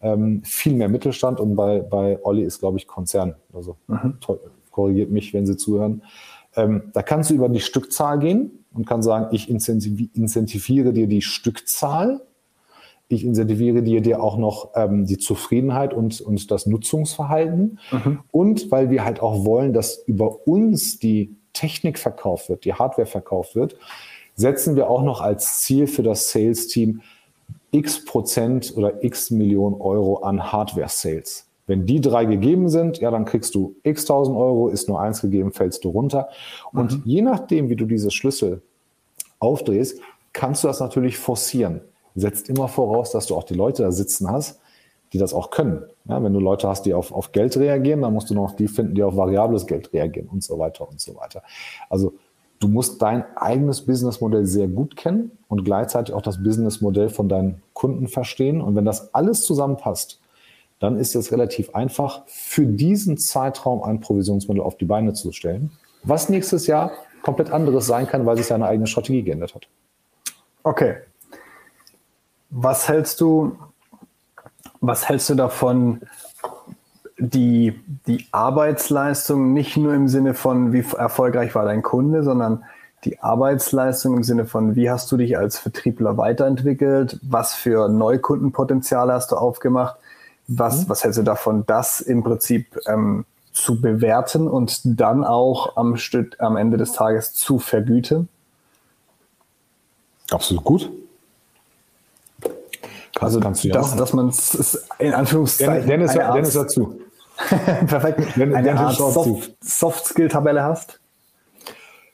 ähm, viel mehr Mittelstand und bei, bei Olli ist, glaube ich, Konzern. Also mhm. korrigiert mich, wenn Sie zuhören. Ähm, da kannst du über die Stückzahl gehen und kann sagen, ich incentiviere dir die Stückzahl. Ich incentiviere dir, dir auch noch ähm, die Zufriedenheit und, und das Nutzungsverhalten. Mhm. Und weil wir halt auch wollen, dass über uns die Technik verkauft wird, die Hardware verkauft wird, setzen wir auch noch als Ziel für das Sales-Team x Prozent oder x Millionen Euro an Hardware-Sales. Wenn die drei gegeben sind, ja, dann kriegst du x tausend Euro, ist nur eins gegeben, fällst du runter. Und mhm. je nachdem, wie du diese Schlüssel aufdrehst, kannst du das natürlich forcieren. Setzt immer voraus, dass du auch die Leute da sitzen hast, die das auch können. Ja, wenn du Leute hast, die auf, auf Geld reagieren, dann musst du noch die finden, die auf variables Geld reagieren und so weiter und so weiter. Also du musst dein eigenes Businessmodell sehr gut kennen und gleichzeitig auch das Businessmodell von deinen Kunden verstehen. Und wenn das alles zusammenpasst, dann ist es relativ einfach, für diesen Zeitraum ein Provisionsmodell auf die Beine zu stellen, was nächstes Jahr komplett anderes sein kann, weil sich seine eigene Strategie geändert hat. Okay. Was hältst du, was hältst du davon, die, die Arbeitsleistung nicht nur im Sinne von, wie erfolgreich war dein Kunde, sondern die Arbeitsleistung im Sinne von, wie hast du dich als Vertriebler weiterentwickelt, was für Neukundenpotenziale hast du aufgemacht, was, mhm. was hältst du davon, das im Prinzip ähm, zu bewerten und dann auch am, Stück, am Ende des Tages zu vergüten? Absolut gut. Also, kannst du ja dass, dass man es in Anführungszeichen. Dennis, Dennis dazu. Perfekt. Wenn, eine Art Soft-Skill-Tabelle hast?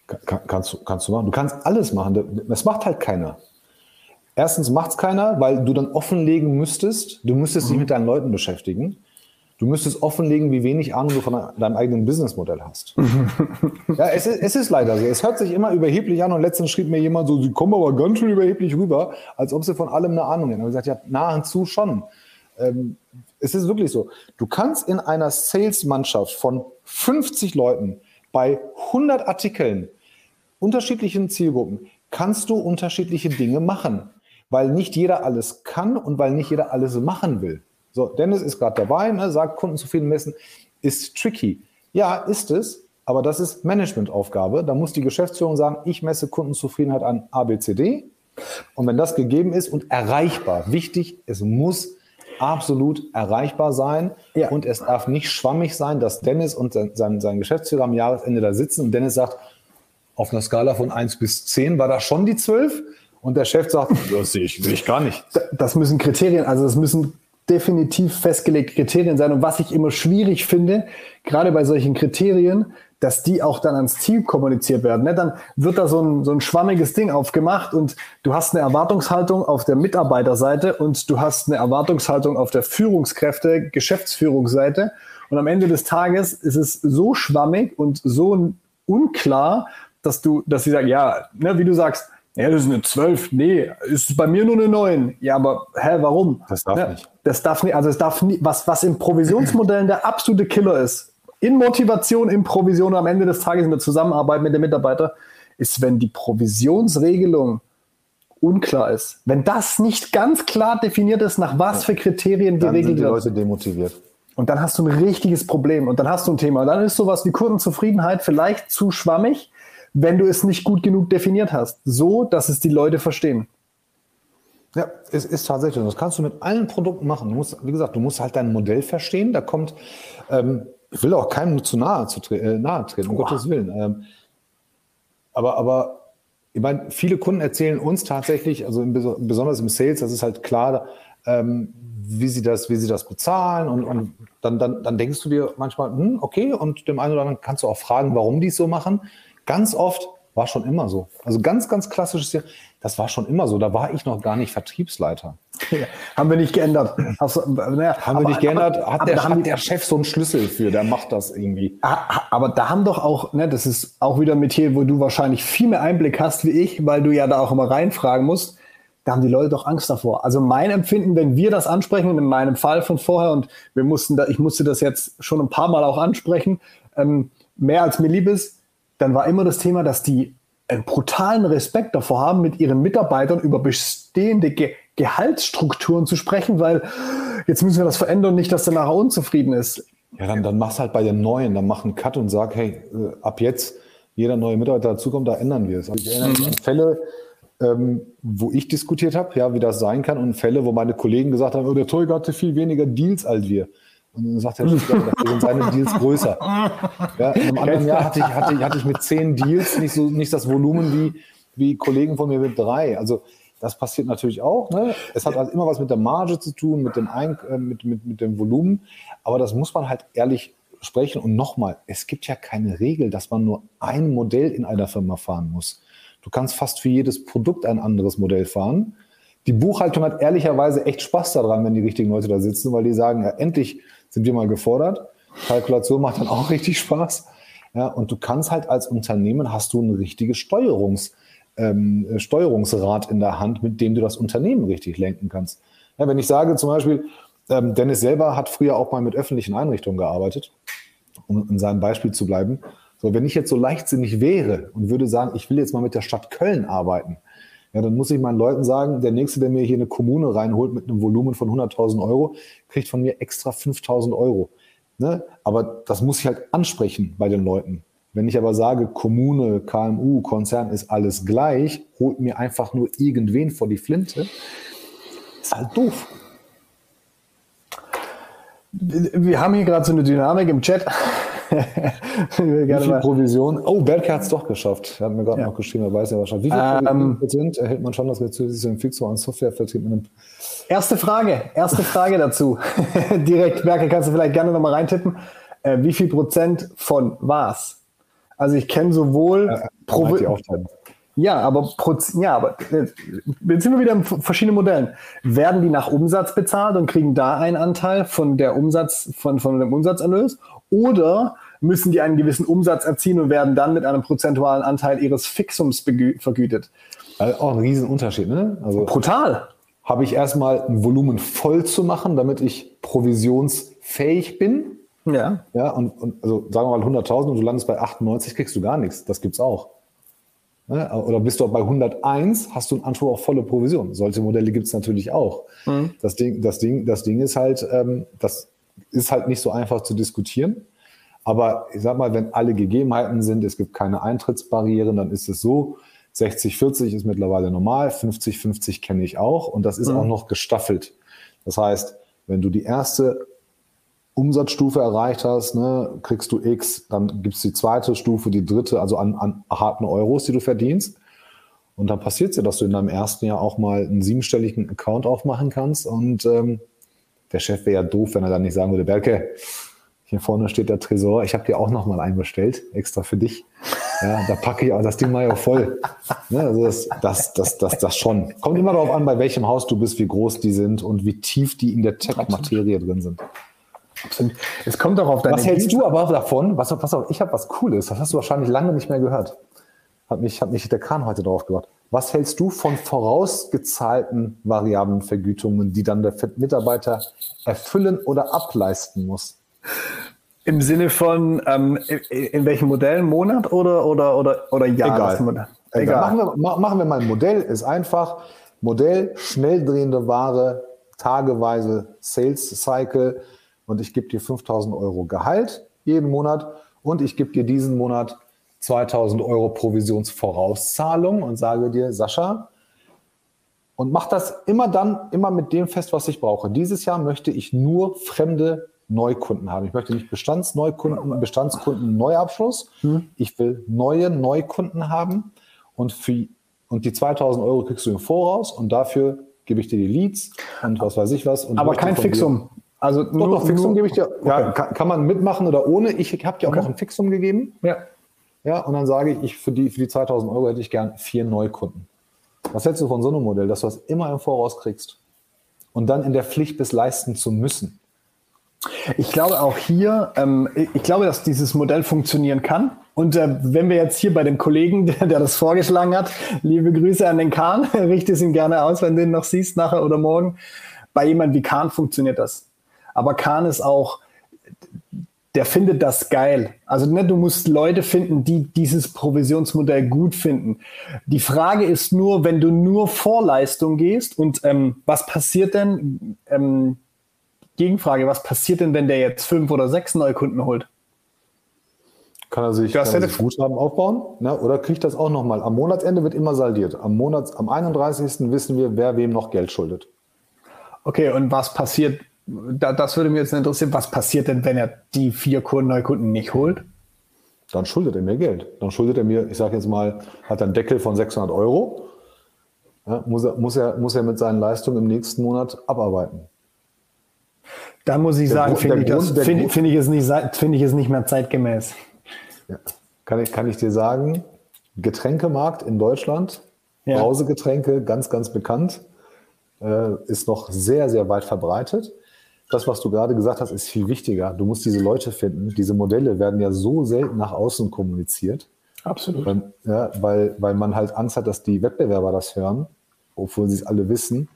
Kann, kannst, kannst du machen. Du kannst alles machen. Das macht halt keiner. Erstens macht es keiner, weil du dann offenlegen müsstest, du müsstest mhm. dich mit deinen Leuten beschäftigen. Du müsstest offenlegen, wie wenig Ahnung du von deinem eigenen Businessmodell hast. ja, es ist, es ist leider so. Es hört sich immer überheblich an und letztens schrieb mir jemand so, sie kommen aber ganz schön überheblich rüber, als ob sie von allem eine Ahnung hätten. Und ich gesagt, ja, nahezu schon. Ähm, es ist wirklich so. Du kannst in einer Sales-Mannschaft von 50 Leuten bei 100 Artikeln, unterschiedlichen Zielgruppen, kannst du unterschiedliche Dinge machen, weil nicht jeder alles kann und weil nicht jeder alles machen will. So, Dennis ist gerade dabei, ne, sagt kundenzufrieden messen, ist tricky. Ja, ist es, aber das ist Managementaufgabe. Da muss die Geschäftsführung sagen, ich messe Kundenzufriedenheit an ABCD Und wenn das gegeben ist und erreichbar, wichtig, es muss absolut erreichbar sein ja. und es darf nicht schwammig sein, dass Dennis und sein, sein Geschäftsführer am Jahresende da sitzen und Dennis sagt, auf einer Skala von 1 bis 10 war das schon die 12 und der Chef sagt, das sehe ich, sehe ich gar nicht. Das müssen Kriterien, also das müssen definitiv festgelegte Kriterien sein. Und was ich immer schwierig finde, gerade bei solchen Kriterien, dass die auch dann ans Ziel kommuniziert werden. Ne? Dann wird da so ein, so ein schwammiges Ding aufgemacht und du hast eine Erwartungshaltung auf der Mitarbeiterseite und du hast eine Erwartungshaltung auf der Führungskräfte, Geschäftsführungsseite. Und am Ende des Tages ist es so schwammig und so unklar, dass du, dass sie sagen, ja, ne, wie du sagst, ja, das ist eine 12. Nee, ist bei mir nur eine 9. Ja, aber hä, warum? Das darf ja, nicht. Das darf nicht, also es darf nie, was, was in Provisionsmodellen der absolute Killer ist, in Motivation, in Provision am Ende des Tages in der Zusammenarbeit mit dem Mitarbeiter, ist, wenn die Provisionsregelung unklar ist. Wenn das nicht ganz klar definiert ist, nach was für Kriterien geregelt wird. Dann sind die Leute demotiviert. Und dann hast du ein richtiges Problem und dann hast du ein Thema. Und dann ist sowas wie Kundenzufriedenheit vielleicht zu schwammig, wenn du es nicht gut genug definiert hast. So, dass es die Leute verstehen. Ja, es ist tatsächlich. Das kannst du mit allen Produkten machen. Du musst, wie gesagt, du musst halt dein Modell verstehen. Da kommt, ähm, ich will auch keinem zu nahe, zu tre äh, nahe treten, um Gottes Willen. Ähm, aber, aber ich meine, viele Kunden erzählen uns tatsächlich, also im, besonders im Sales, das ist halt klar, ähm, wie sie das, wie sie das bezahlen und, und dann, dann, dann denkst du dir manchmal, hm, okay, und dem einen oder anderen kannst du auch fragen, warum die es so machen. Ganz oft war schon immer so. Also ganz, ganz klassisches Jahr. Das war schon immer so. Da war ich noch gar nicht Vertriebsleiter. Ja, haben wir nicht geändert. Also, naja, haben aber, wir nicht geändert. Aber, hat, der, hat der Chef so einen Schlüssel für, der macht das irgendwie. Aber da haben doch auch, ne, das ist auch wieder mit hier, wo du wahrscheinlich viel mehr Einblick hast wie ich, weil du ja da auch immer reinfragen musst. Da haben die Leute doch Angst davor. Also mein Empfinden, wenn wir das ansprechen, in meinem Fall von vorher, und wir mussten da, ich musste das jetzt schon ein paar Mal auch ansprechen, ähm, mehr als mir lieb ist, dann war immer das Thema, dass die einen brutalen Respekt davor haben, mit ihren Mitarbeitern über bestehende Ge Gehaltsstrukturen zu sprechen, weil jetzt müssen wir das verändern, nicht, dass der nachher unzufrieden ist. Ja, dann, dann mach's halt bei den Neuen, dann mach einen Cut und sag, hey, äh, ab jetzt jeder neue Mitarbeiter dazukommt, da ändern wir es. Also ich erinnere mich an Fälle, ähm, wo ich diskutiert habe, ja, wie das sein kann, und Fälle, wo meine Kollegen gesagt haben, oh, der Torjäger hatte viel weniger Deals als wir. Und dann sagt er, dafür sind seine Deals größer. Ja, in einem anderen Jahr hatte ich, hatte, hatte ich mit zehn Deals nicht, so, nicht das Volumen wie, wie Kollegen von mir mit drei. Also das passiert natürlich auch. Ne? Es hat also immer was mit der Marge zu tun, mit dem, Ein äh, mit, mit, mit dem Volumen. Aber das muss man halt ehrlich sprechen. Und nochmal, es gibt ja keine Regel, dass man nur ein Modell in einer Firma fahren muss. Du kannst fast für jedes Produkt ein anderes Modell fahren. Die Buchhaltung hat ehrlicherweise echt Spaß daran, wenn die richtigen Leute da sitzen, weil die sagen, ja, endlich sind wir mal gefordert. Kalkulation macht dann auch richtig Spaß. Ja, und du kannst halt als Unternehmen hast du ein richtiges Steuerungs, ähm, Steuerungsrad in der Hand, mit dem du das Unternehmen richtig lenken kannst. Ja, wenn ich sage zum Beispiel, ähm, Dennis selber hat früher auch mal mit öffentlichen Einrichtungen gearbeitet, um in seinem Beispiel zu bleiben. So, wenn ich jetzt so leichtsinnig wäre und würde sagen, ich will jetzt mal mit der Stadt Köln arbeiten, ja, dann muss ich meinen Leuten sagen, der Nächste, der mir hier eine Kommune reinholt mit einem Volumen von 100.000 Euro, kriegt von mir extra 5.000 Euro. Ne? Aber das muss ich halt ansprechen bei den Leuten. Wenn ich aber sage, Kommune, KMU, Konzern ist alles gleich, holt mir einfach nur irgendwen vor die Flinte, ist halt doof. Wir haben hier gerade so eine Dynamik im Chat. Wie viel Provision? Oh, Berke hat es doch geschafft. Er hat mir gerade ja. noch geschrieben, er weiß ja wahrscheinlich. Wie viel ähm, Prozent erhält man schon das zusätzlich im Fixo an Softwarevertrieb einem Erste Frage, erste Frage dazu. Direkt, Berke, kannst du vielleicht gerne nochmal reintippen. Äh, wie viel Prozent von was? Also ich kenne sowohl ja, Pro ja, aber, ja, aber äh, jetzt sind wir wieder in verschiedenen Modellen. Werden die nach Umsatz bezahlt und kriegen da einen Anteil von der Umsatz, von, von dem Umsatzerlös? Oder müssen die einen gewissen Umsatz erzielen und werden dann mit einem prozentualen Anteil ihres Fixums vergütet? Also auch ein Riesenunterschied, ne? Also Brutal. Habe ich erstmal ein Volumen voll zu machen, damit ich provisionsfähig bin. Ja. Ja, und, und also sagen wir mal 100.000 und du landest bei 98, kriegst du gar nichts. Das gibt's auch. Ja, oder bist du bei 101, hast du einen Anspruch auf volle Provision. Solche Modelle gibt's natürlich auch. Mhm. Das, Ding, das, Ding, das Ding ist halt, ähm, das ist halt nicht so einfach zu diskutieren. Aber ich sag mal, wenn alle Gegebenheiten sind, es gibt keine Eintrittsbarrieren, dann ist es so, 60-40 ist mittlerweile normal, 50-50 kenne ich auch und das ist mhm. auch noch gestaffelt. Das heißt, wenn du die erste Umsatzstufe erreicht hast, ne, kriegst du X, dann gibt es die zweite Stufe, die dritte, also an, an harten Euros, die du verdienst. Und dann passiert es ja, dass du in deinem ersten Jahr auch mal einen siebenstelligen Account aufmachen kannst. Und ähm, der Chef wäre ja doof, wenn er dann nicht sagen würde, Berke, hier vorne steht der Tresor, ich habe dir auch noch mal einen bestellt, extra für dich. Ja, da packe ich auch das Ding mal ja voll. Ne, also das, das, das, das, das schon. Kommt immer darauf an, bei welchem Haus du bist, wie groß die sind und wie tief die in der Tech-Materie drin sind. Es kommt auch auf deine Was hältst du aber davon? Was, pass auf, ich habe was Cooles, das hast du wahrscheinlich lange nicht mehr gehört. Hat mich, hat mich der Kahn heute drauf gebracht. Was hältst du von vorausgezahlten variablen Vergütungen, die dann der Mitarbeiter erfüllen oder ableisten muss? Im Sinne von ähm, in welchem Modell, Monat oder oder oder oder Jahr? Egal. Egal. Egal. Machen, wir, machen wir mal ein Modell, ist einfach. Modell, schnell drehende Ware, tageweise Sales Cycle und ich gebe dir 5000 Euro Gehalt jeden Monat und ich gebe dir diesen Monat 2000 Euro Provisionsvorauszahlung und sage dir, Sascha, und mach das immer dann, immer mit dem fest, was ich brauche. Dieses Jahr möchte ich nur fremde Neukunden haben. Ich möchte nicht Bestandsneukunden, Bestandskunden Neuabschluss. Hm. Ich will neue Neukunden haben und für und die 2000 Euro kriegst du im Voraus und dafür gebe ich dir die Leads und was weiß ich was. Aber kein Fixum. Also nur, doch, doch, Fixum gebe ich dir. Okay. Ja, kann, kann, man mitmachen oder ohne. Ich habe dir auch okay. noch ein Fixum gegeben. Ja. Ja, und dann sage ich, ich für die, für die 2000 Euro hätte ich gern vier Neukunden. Was hältst du von so einem Modell, dass du das immer im Voraus kriegst und dann in der Pflicht bist, leisten zu müssen? Ich glaube auch hier, ähm, ich glaube, dass dieses Modell funktionieren kann. Und äh, wenn wir jetzt hier bei dem Kollegen, der, der, das vorgeschlagen hat, liebe Grüße an den Kahn, richte es ihm gerne aus, wenn du ihn noch siehst, nachher oder morgen. Bei jemand wie Kahn funktioniert das. Aber Kahn ist auch, der findet das geil. Also ne, du musst Leute finden, die dieses Provisionsmodell gut finden. Die Frage ist nur, wenn du nur Vorleistung gehst und ähm, was passiert denn? Ähm, Gegenfrage, was passiert denn, wenn der jetzt fünf oder sechs neue Kunden holt? Kann er sich, das kann er sich Guthaben aufbauen ne? oder kriegt das auch nochmal? Am Monatsende wird immer saldiert. Am, Monats, am 31. wissen wir, wer wem noch Geld schuldet. Okay, und was passiert, da, das würde mich jetzt interessieren, was passiert denn, wenn er die vier Kunden, neue Kunden nicht holt? Dann schuldet er mir Geld. Dann schuldet er mir, ich sage jetzt mal, hat einen Deckel von 600 Euro. Ja, muss, er, muss, er, muss er mit seinen Leistungen im nächsten Monat abarbeiten. Da muss ich der sagen, finde ich, find, find ich, es nicht, find ich es nicht mehr zeitgemäß. Ja. Kann, ich, kann ich dir sagen, Getränkemarkt in Deutschland, ja. Brausegetränke, ganz, ganz bekannt, äh, ist noch sehr, sehr weit verbreitet. Das, was du gerade gesagt hast, ist viel wichtiger. Du musst diese Leute finden. Diese Modelle werden ja so selten nach außen kommuniziert. Absolut. Weil, ja, weil, weil man halt Angst hat, dass die Wettbewerber das hören, obwohl sie es alle wissen.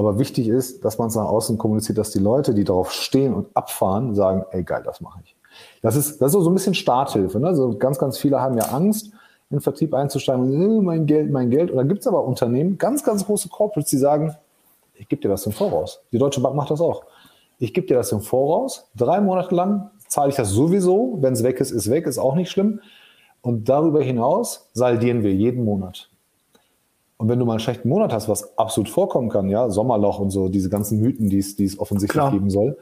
Aber wichtig ist, dass man es nach außen kommuniziert, dass die Leute, die darauf stehen und abfahren, sagen, ey geil, das mache ich. Das ist, das ist so ein bisschen Starthilfe. Ne? Also ganz, ganz viele haben ja Angst, in Vertrieb einzusteigen, äh, mein Geld, mein Geld. Und dann gibt es aber Unternehmen, ganz, ganz große Corporates, die sagen, ich gebe dir das im Voraus. Die Deutsche Bank macht das auch. Ich gebe dir das im Voraus, drei Monate lang zahle ich das sowieso. Wenn es weg ist, ist weg, ist auch nicht schlimm. Und darüber hinaus saldieren wir jeden Monat. Und wenn du mal einen schlechten Monat hast, was absolut vorkommen kann, ja, Sommerloch und so, diese ganzen Mythen, die es, die es offensichtlich Klar. geben soll,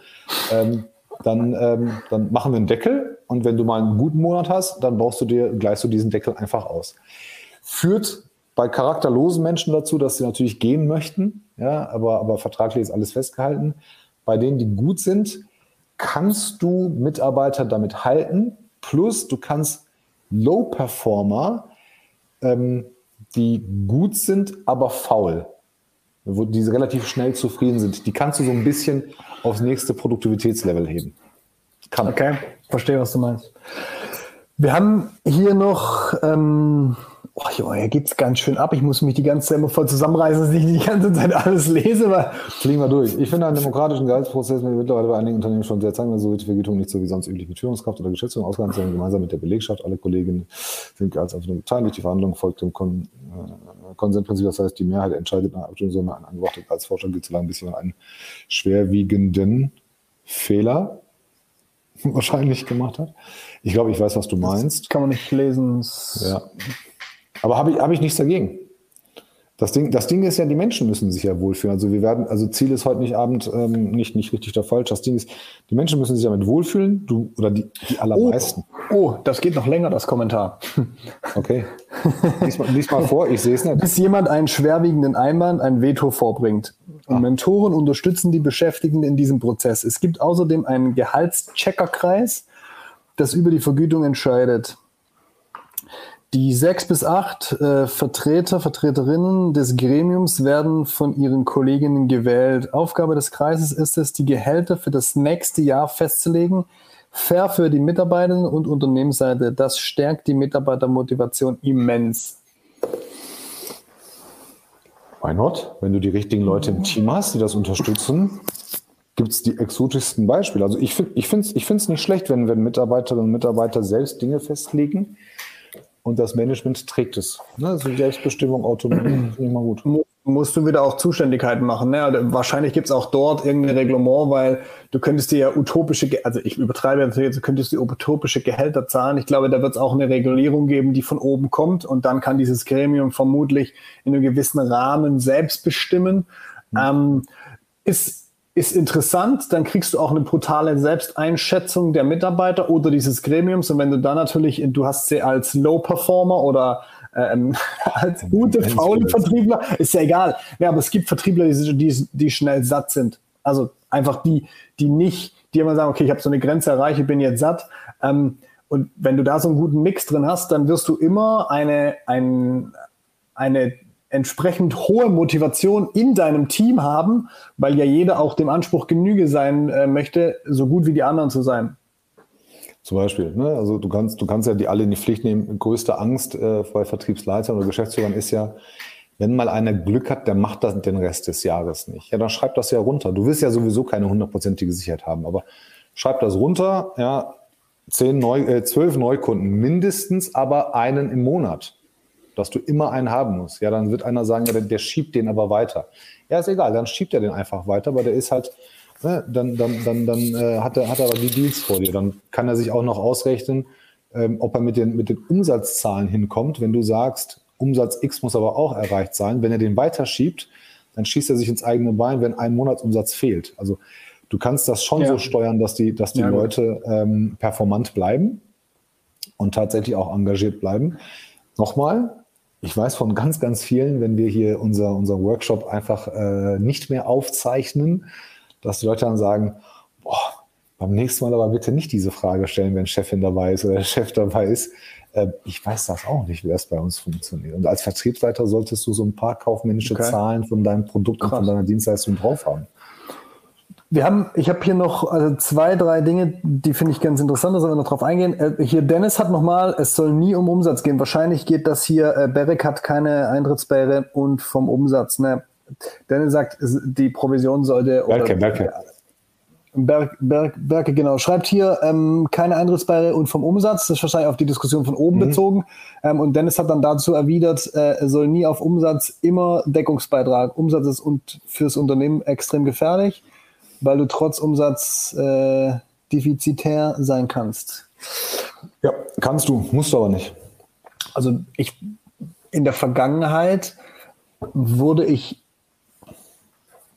ähm, dann, ähm, dann machen wir einen Deckel und wenn du mal einen guten Monat hast, dann brauchst du dir, gleichst du diesen Deckel einfach aus. Führt bei charakterlosen Menschen dazu, dass sie natürlich gehen möchten, ja, aber, aber vertraglich ist alles festgehalten. Bei denen, die gut sind, kannst du Mitarbeiter damit halten, plus du kannst Low-Performer ähm, die gut sind, aber faul, wo die relativ schnell zufrieden sind, die kannst du so ein bisschen aufs nächste Produktivitätslevel heben. Kann. Okay, verstehe, was du meinst. Wir haben hier noch ähm, Oh, Junge, hier geht's ganz schön ab. Ich muss mich die ganze Zeit immer voll zusammenreißen, dass ich die ganze Zeit alles lese. Aber Fliegen wir durch. Ich finde einen demokratischen Gehaltsprozess mittlerweile bei einigen Unternehmen schon sehr zeigen, so wird die Vergütung nicht so wie sonst üblich mit Führungskraft oder Geschäftsführung ausgehandelt, sondern gemeinsam mit der Belegschaft. Alle Kolleginnen sind als Aufnahme beteiligt. Die Verhandlung folgt dem Kon äh, Konsentprinzip. Das heißt, die Mehrheit entscheidet nach Abstimmungssumme. Ein angebrachter Gehaltsvorschlag gilt so lange, bis jemand einen schwerwiegenden Fehler wahrscheinlich gemacht hat. Ich glaube, ich weiß, was du meinst. Das kann man nicht lesen. Ja. Aber habe ich, hab ich nichts dagegen. Das Ding, das Ding ist ja, die Menschen müssen sich ja wohlfühlen. Also wir werden, also Ziel ist heute nicht Abend ähm, nicht, nicht richtig der falsch. Das Ding ist, die Menschen müssen sich damit wohlfühlen, du oder die, die allermeisten. Oh, oh das geht noch länger, das Kommentar. Okay. Lies mal, lies mal vor, ich sehe es nicht. Bis jemand einen schwerwiegenden Einwand, ein Veto vorbringt. Und ah. Mentoren unterstützen die Beschäftigten in diesem Prozess. Es gibt außerdem einen Gehaltscheckerkreis, das über die Vergütung entscheidet. Die sechs bis acht äh, Vertreter, Vertreterinnen des Gremiums werden von ihren Kolleginnen gewählt. Aufgabe des Kreises ist es, die Gehälter für das nächste Jahr festzulegen. Fair für die Mitarbeiterinnen und Unternehmensseite. Das stärkt die Mitarbeitermotivation immens. Why not? Wenn du die richtigen Leute im Team hast, die das unterstützen, gibt es die exotischsten Beispiele. Also ich finde es ich ich nicht schlecht, wenn, wenn Mitarbeiterinnen und Mitarbeiter selbst Dinge festlegen und das Management trägt es. Ne? Also Selbstbestimmung, Autonomie, finde ich mal gut. Musst du wieder auch Zuständigkeiten machen. Ne? Also wahrscheinlich gibt es auch dort irgendein Reglement, weil du könntest dir ja utopische, also ich übertreibe natürlich, du könntest dir utopische Gehälter zahlen. Ich glaube, da wird es auch eine Regulierung geben, die von oben kommt und dann kann dieses Gremium vermutlich in einem gewissen Rahmen selbst bestimmen. Mhm. Ähm, ist ist interessant, dann kriegst du auch eine brutale Selbsteinschätzung der Mitarbeiter oder dieses Gremiums. Und wenn du dann natürlich, du hast sie als Low Performer oder ähm, als gute, faule Vertriebler, ist ja egal. Ja, aber es gibt Vertriebler, die, die, die schnell satt sind. Also einfach die, die nicht, die immer sagen, okay, ich habe so eine Grenze erreicht, ich bin jetzt satt. Ähm, und wenn du da so einen guten Mix drin hast, dann wirst du immer eine, ein, eine entsprechend hohe Motivation in deinem Team haben, weil ja jeder auch dem Anspruch Genüge sein äh, möchte, so gut wie die anderen zu sein. Zum Beispiel, ne? also du kannst, du kannst ja die alle in die Pflicht nehmen. Größte Angst äh, bei Vertriebsleitern oder Geschäftsführern ist ja, wenn mal einer Glück hat, der macht das den Rest des Jahres nicht. Ja, dann schreib das ja runter. Du wirst ja sowieso keine hundertprozentige Sicherheit haben, aber schreib das runter, ja, zehn Neu, äh, zwölf Neukunden mindestens, aber einen im Monat dass du immer einen haben musst. Ja, dann wird einer sagen, ja, der, der schiebt den aber weiter. Ja, ist egal, dann schiebt er den einfach weiter, weil der ist halt, ne, dann, dann, dann, dann äh, hat, er, hat er aber die Deals vor dir. Dann kann er sich auch noch ausrechnen, ähm, ob er mit den, mit den Umsatzzahlen hinkommt. Wenn du sagst, Umsatz X muss aber auch erreicht sein, wenn er den weiterschiebt, dann schießt er sich ins eigene Bein, wenn ein Monatsumsatz fehlt. Also du kannst das schon ja. so steuern, dass die, dass die ja, Leute ähm, performant bleiben und tatsächlich auch engagiert bleiben. Nochmal, ich weiß von ganz, ganz vielen, wenn wir hier unser, unser Workshop einfach äh, nicht mehr aufzeichnen, dass die Leute dann sagen, boah, beim nächsten Mal aber bitte nicht diese Frage stellen, wenn Chefin dabei ist oder der Chef dabei ist. Äh, ich weiß das auch nicht, wie das bei uns funktioniert. Und als Vertriebsleiter solltest du so ein paar kaufmännische okay. Zahlen von deinem Produkt Krass. und von deiner Dienstleistung drauf haben. Wir haben, ich habe hier noch also zwei, drei Dinge, die finde ich ganz interessant, da sollen wir noch drauf eingehen. Äh, hier Dennis hat nochmal, es soll nie um Umsatz gehen. Wahrscheinlich geht das hier, äh, Berek hat keine Eintrittsbarriere und vom Umsatz. Ne? Dennis sagt, die Provision sollte. Berke, Berke. Berg, Berg, Berke, genau. Schreibt hier ähm, keine Eintrittsbarriere und vom Umsatz. Das ist wahrscheinlich auf die Diskussion von oben mhm. bezogen. Ähm, und Dennis hat dann dazu erwidert, äh, soll nie auf Umsatz immer Deckungsbeitrag. Umsatz ist und fürs Unternehmen extrem gefährlich weil du trotz Umsatz äh, defizitär sein kannst. Ja, kannst du, musst du aber nicht. Also ich in der Vergangenheit wurde ich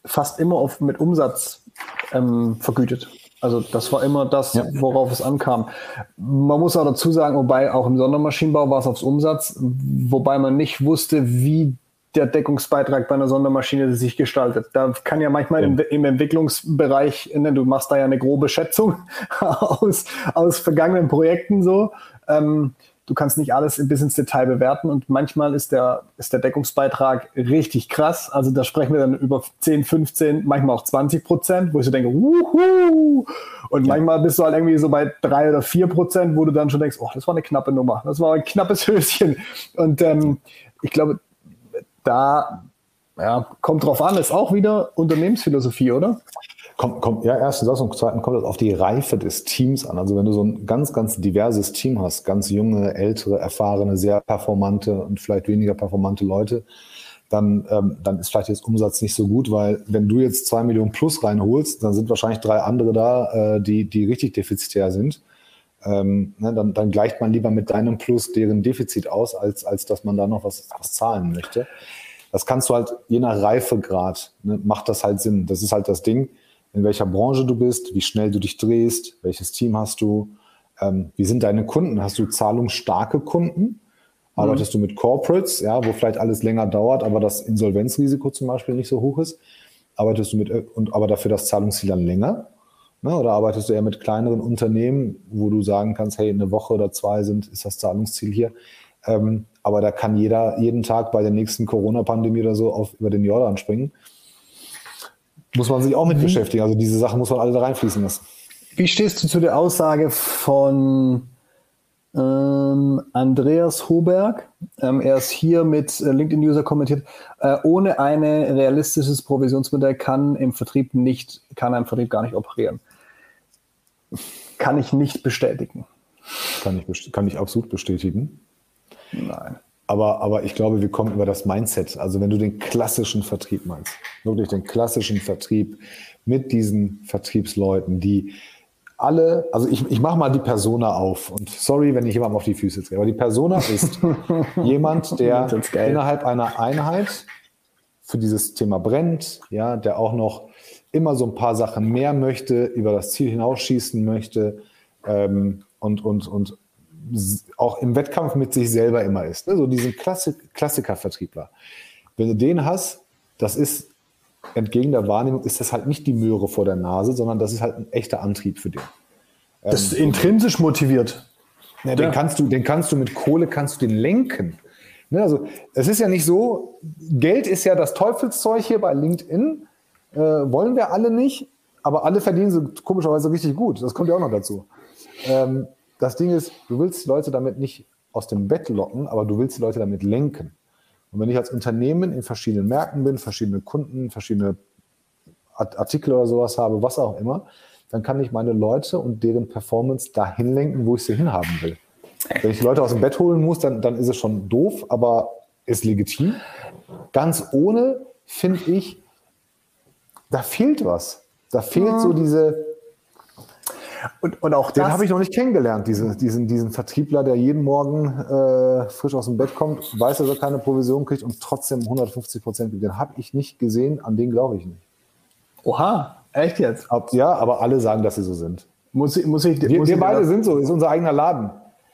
fast immer auf, mit Umsatz ähm, vergütet. Also das war immer das, ja. worauf es ankam. Man muss auch dazu sagen, wobei auch im Sondermaschinenbau war es aufs Umsatz, wobei man nicht wusste, wie der Deckungsbeitrag bei einer Sondermaschine sich gestaltet. Da kann ja manchmal im, im, Entwicklungsbereich, ne, du machst da ja eine grobe Schätzung aus, aus vergangenen Projekten so. Ähm, du kannst nicht alles bis ins Detail bewerten und manchmal ist der, ist der Deckungsbeitrag richtig krass. Also da sprechen wir dann über 10, 15, manchmal auch 20 Prozent, wo ich so denke, wuhu! Und ja. manchmal bist du halt irgendwie so bei drei oder vier Prozent, wo du dann schon denkst, oh, das war eine knappe Nummer, das war ein knappes Höschen. Und ähm, ich glaube, da ja, kommt drauf an, ist auch wieder Unternehmensphilosophie, oder? Kommt, kommt, ja, erstens das und zweitens kommt es auf die Reife des Teams an. Also wenn du so ein ganz, ganz diverses Team hast, ganz junge, ältere, erfahrene, sehr performante und vielleicht weniger performante Leute, dann, ähm, dann ist vielleicht jetzt Umsatz nicht so gut, weil wenn du jetzt zwei Millionen plus reinholst, dann sind wahrscheinlich drei andere da, äh, die, die richtig defizitär sind. Ähm, ne, dann, dann, gleicht man lieber mit deinem Plus deren Defizit aus, als, als dass man da noch was, was zahlen möchte. Das kannst du halt, je nach Reifegrad, ne, macht das halt Sinn. Das ist halt das Ding, in welcher Branche du bist, wie schnell du dich drehst, welches Team hast du, ähm, wie sind deine Kunden? Hast du zahlungsstarke Kunden? Arbeitest mhm. du mit Corporates, ja, wo vielleicht alles länger dauert, aber das Insolvenzrisiko zum Beispiel nicht so hoch ist? Arbeitest du mit, und aber dafür das Zahlungsziel dann länger? Ne? Oder arbeitest du eher mit kleineren Unternehmen, wo du sagen kannst, hey, eine Woche oder zwei sind, ist das Zahlungsziel hier? Ähm, aber da kann jeder jeden Tag bei der nächsten Corona-Pandemie oder so auf, über den Jordan springen. Muss man sich auch mit mhm. beschäftigen. Also diese Sachen muss man alle da reinfließen lassen. Wie stehst du zu der Aussage von ähm, Andreas Hoberg? Ähm, er ist hier mit äh, LinkedIn-User kommentiert. Äh, ohne ein realistisches Provisionsmodell kann im Vertrieb nicht, kann ein Vertrieb gar nicht operieren. Kann ich nicht bestätigen. Kann ich, kann ich absolut bestätigen. Nein. Aber, aber ich glaube, wir kommen über das Mindset. Also wenn du den klassischen Vertrieb meinst, wirklich den klassischen Vertrieb mit diesen Vertriebsleuten, die alle, also ich, ich mache mal die Persona auf und sorry, wenn ich jemandem auf die Füße drehe, aber die Persona ist jemand, der innerhalb einer Einheit für dieses Thema brennt, ja, der auch noch immer so ein paar Sachen mehr möchte, über das Ziel hinausschießen möchte ähm, und, und, und auch im Wettkampf mit sich selber immer ist. Ne? So diesen Klassik Klassiker-Vertriebler. Wenn du den hast, das ist entgegen der Wahrnehmung, ist das halt nicht die Möhre vor der Nase, sondern das ist halt ein echter Antrieb für den. Das ist ähm, intrinsisch motiviert. Ja, den, kannst du, den kannst du mit Kohle kannst du den lenken. Ne, also es ist ja nicht so, Geld ist ja das Teufelszeug hier bei LinkedIn. Äh, wollen wir alle nicht, aber alle verdienen sie komischerweise richtig gut. Das kommt ja auch noch dazu. Ähm, das Ding ist, du willst Leute damit nicht aus dem Bett locken, aber du willst die Leute damit lenken. Und wenn ich als Unternehmen in verschiedenen Märkten bin, verschiedene Kunden, verschiedene Artikel oder sowas habe, was auch immer, dann kann ich meine Leute und deren Performance dahin lenken, wo ich sie hinhaben will. Wenn ich Leute aus dem Bett holen muss, dann, dann ist es schon doof, aber ist legitim. Ganz ohne finde ich, da fehlt was. Da fehlt ja. so diese, und, und auch Den habe ich noch nicht kennengelernt, diesen, diesen, diesen Vertriebler, der jeden Morgen äh, frisch aus dem Bett kommt, weiß, dass er keine Provision kriegt und trotzdem 150 Prozent gibt. Den habe ich nicht gesehen, an den glaube ich nicht. Oha, echt jetzt? Ja, aber alle sagen, dass sie so sind. Muss ich, muss ich, wir, muss wir beide das? sind so, ist unser eigener Laden.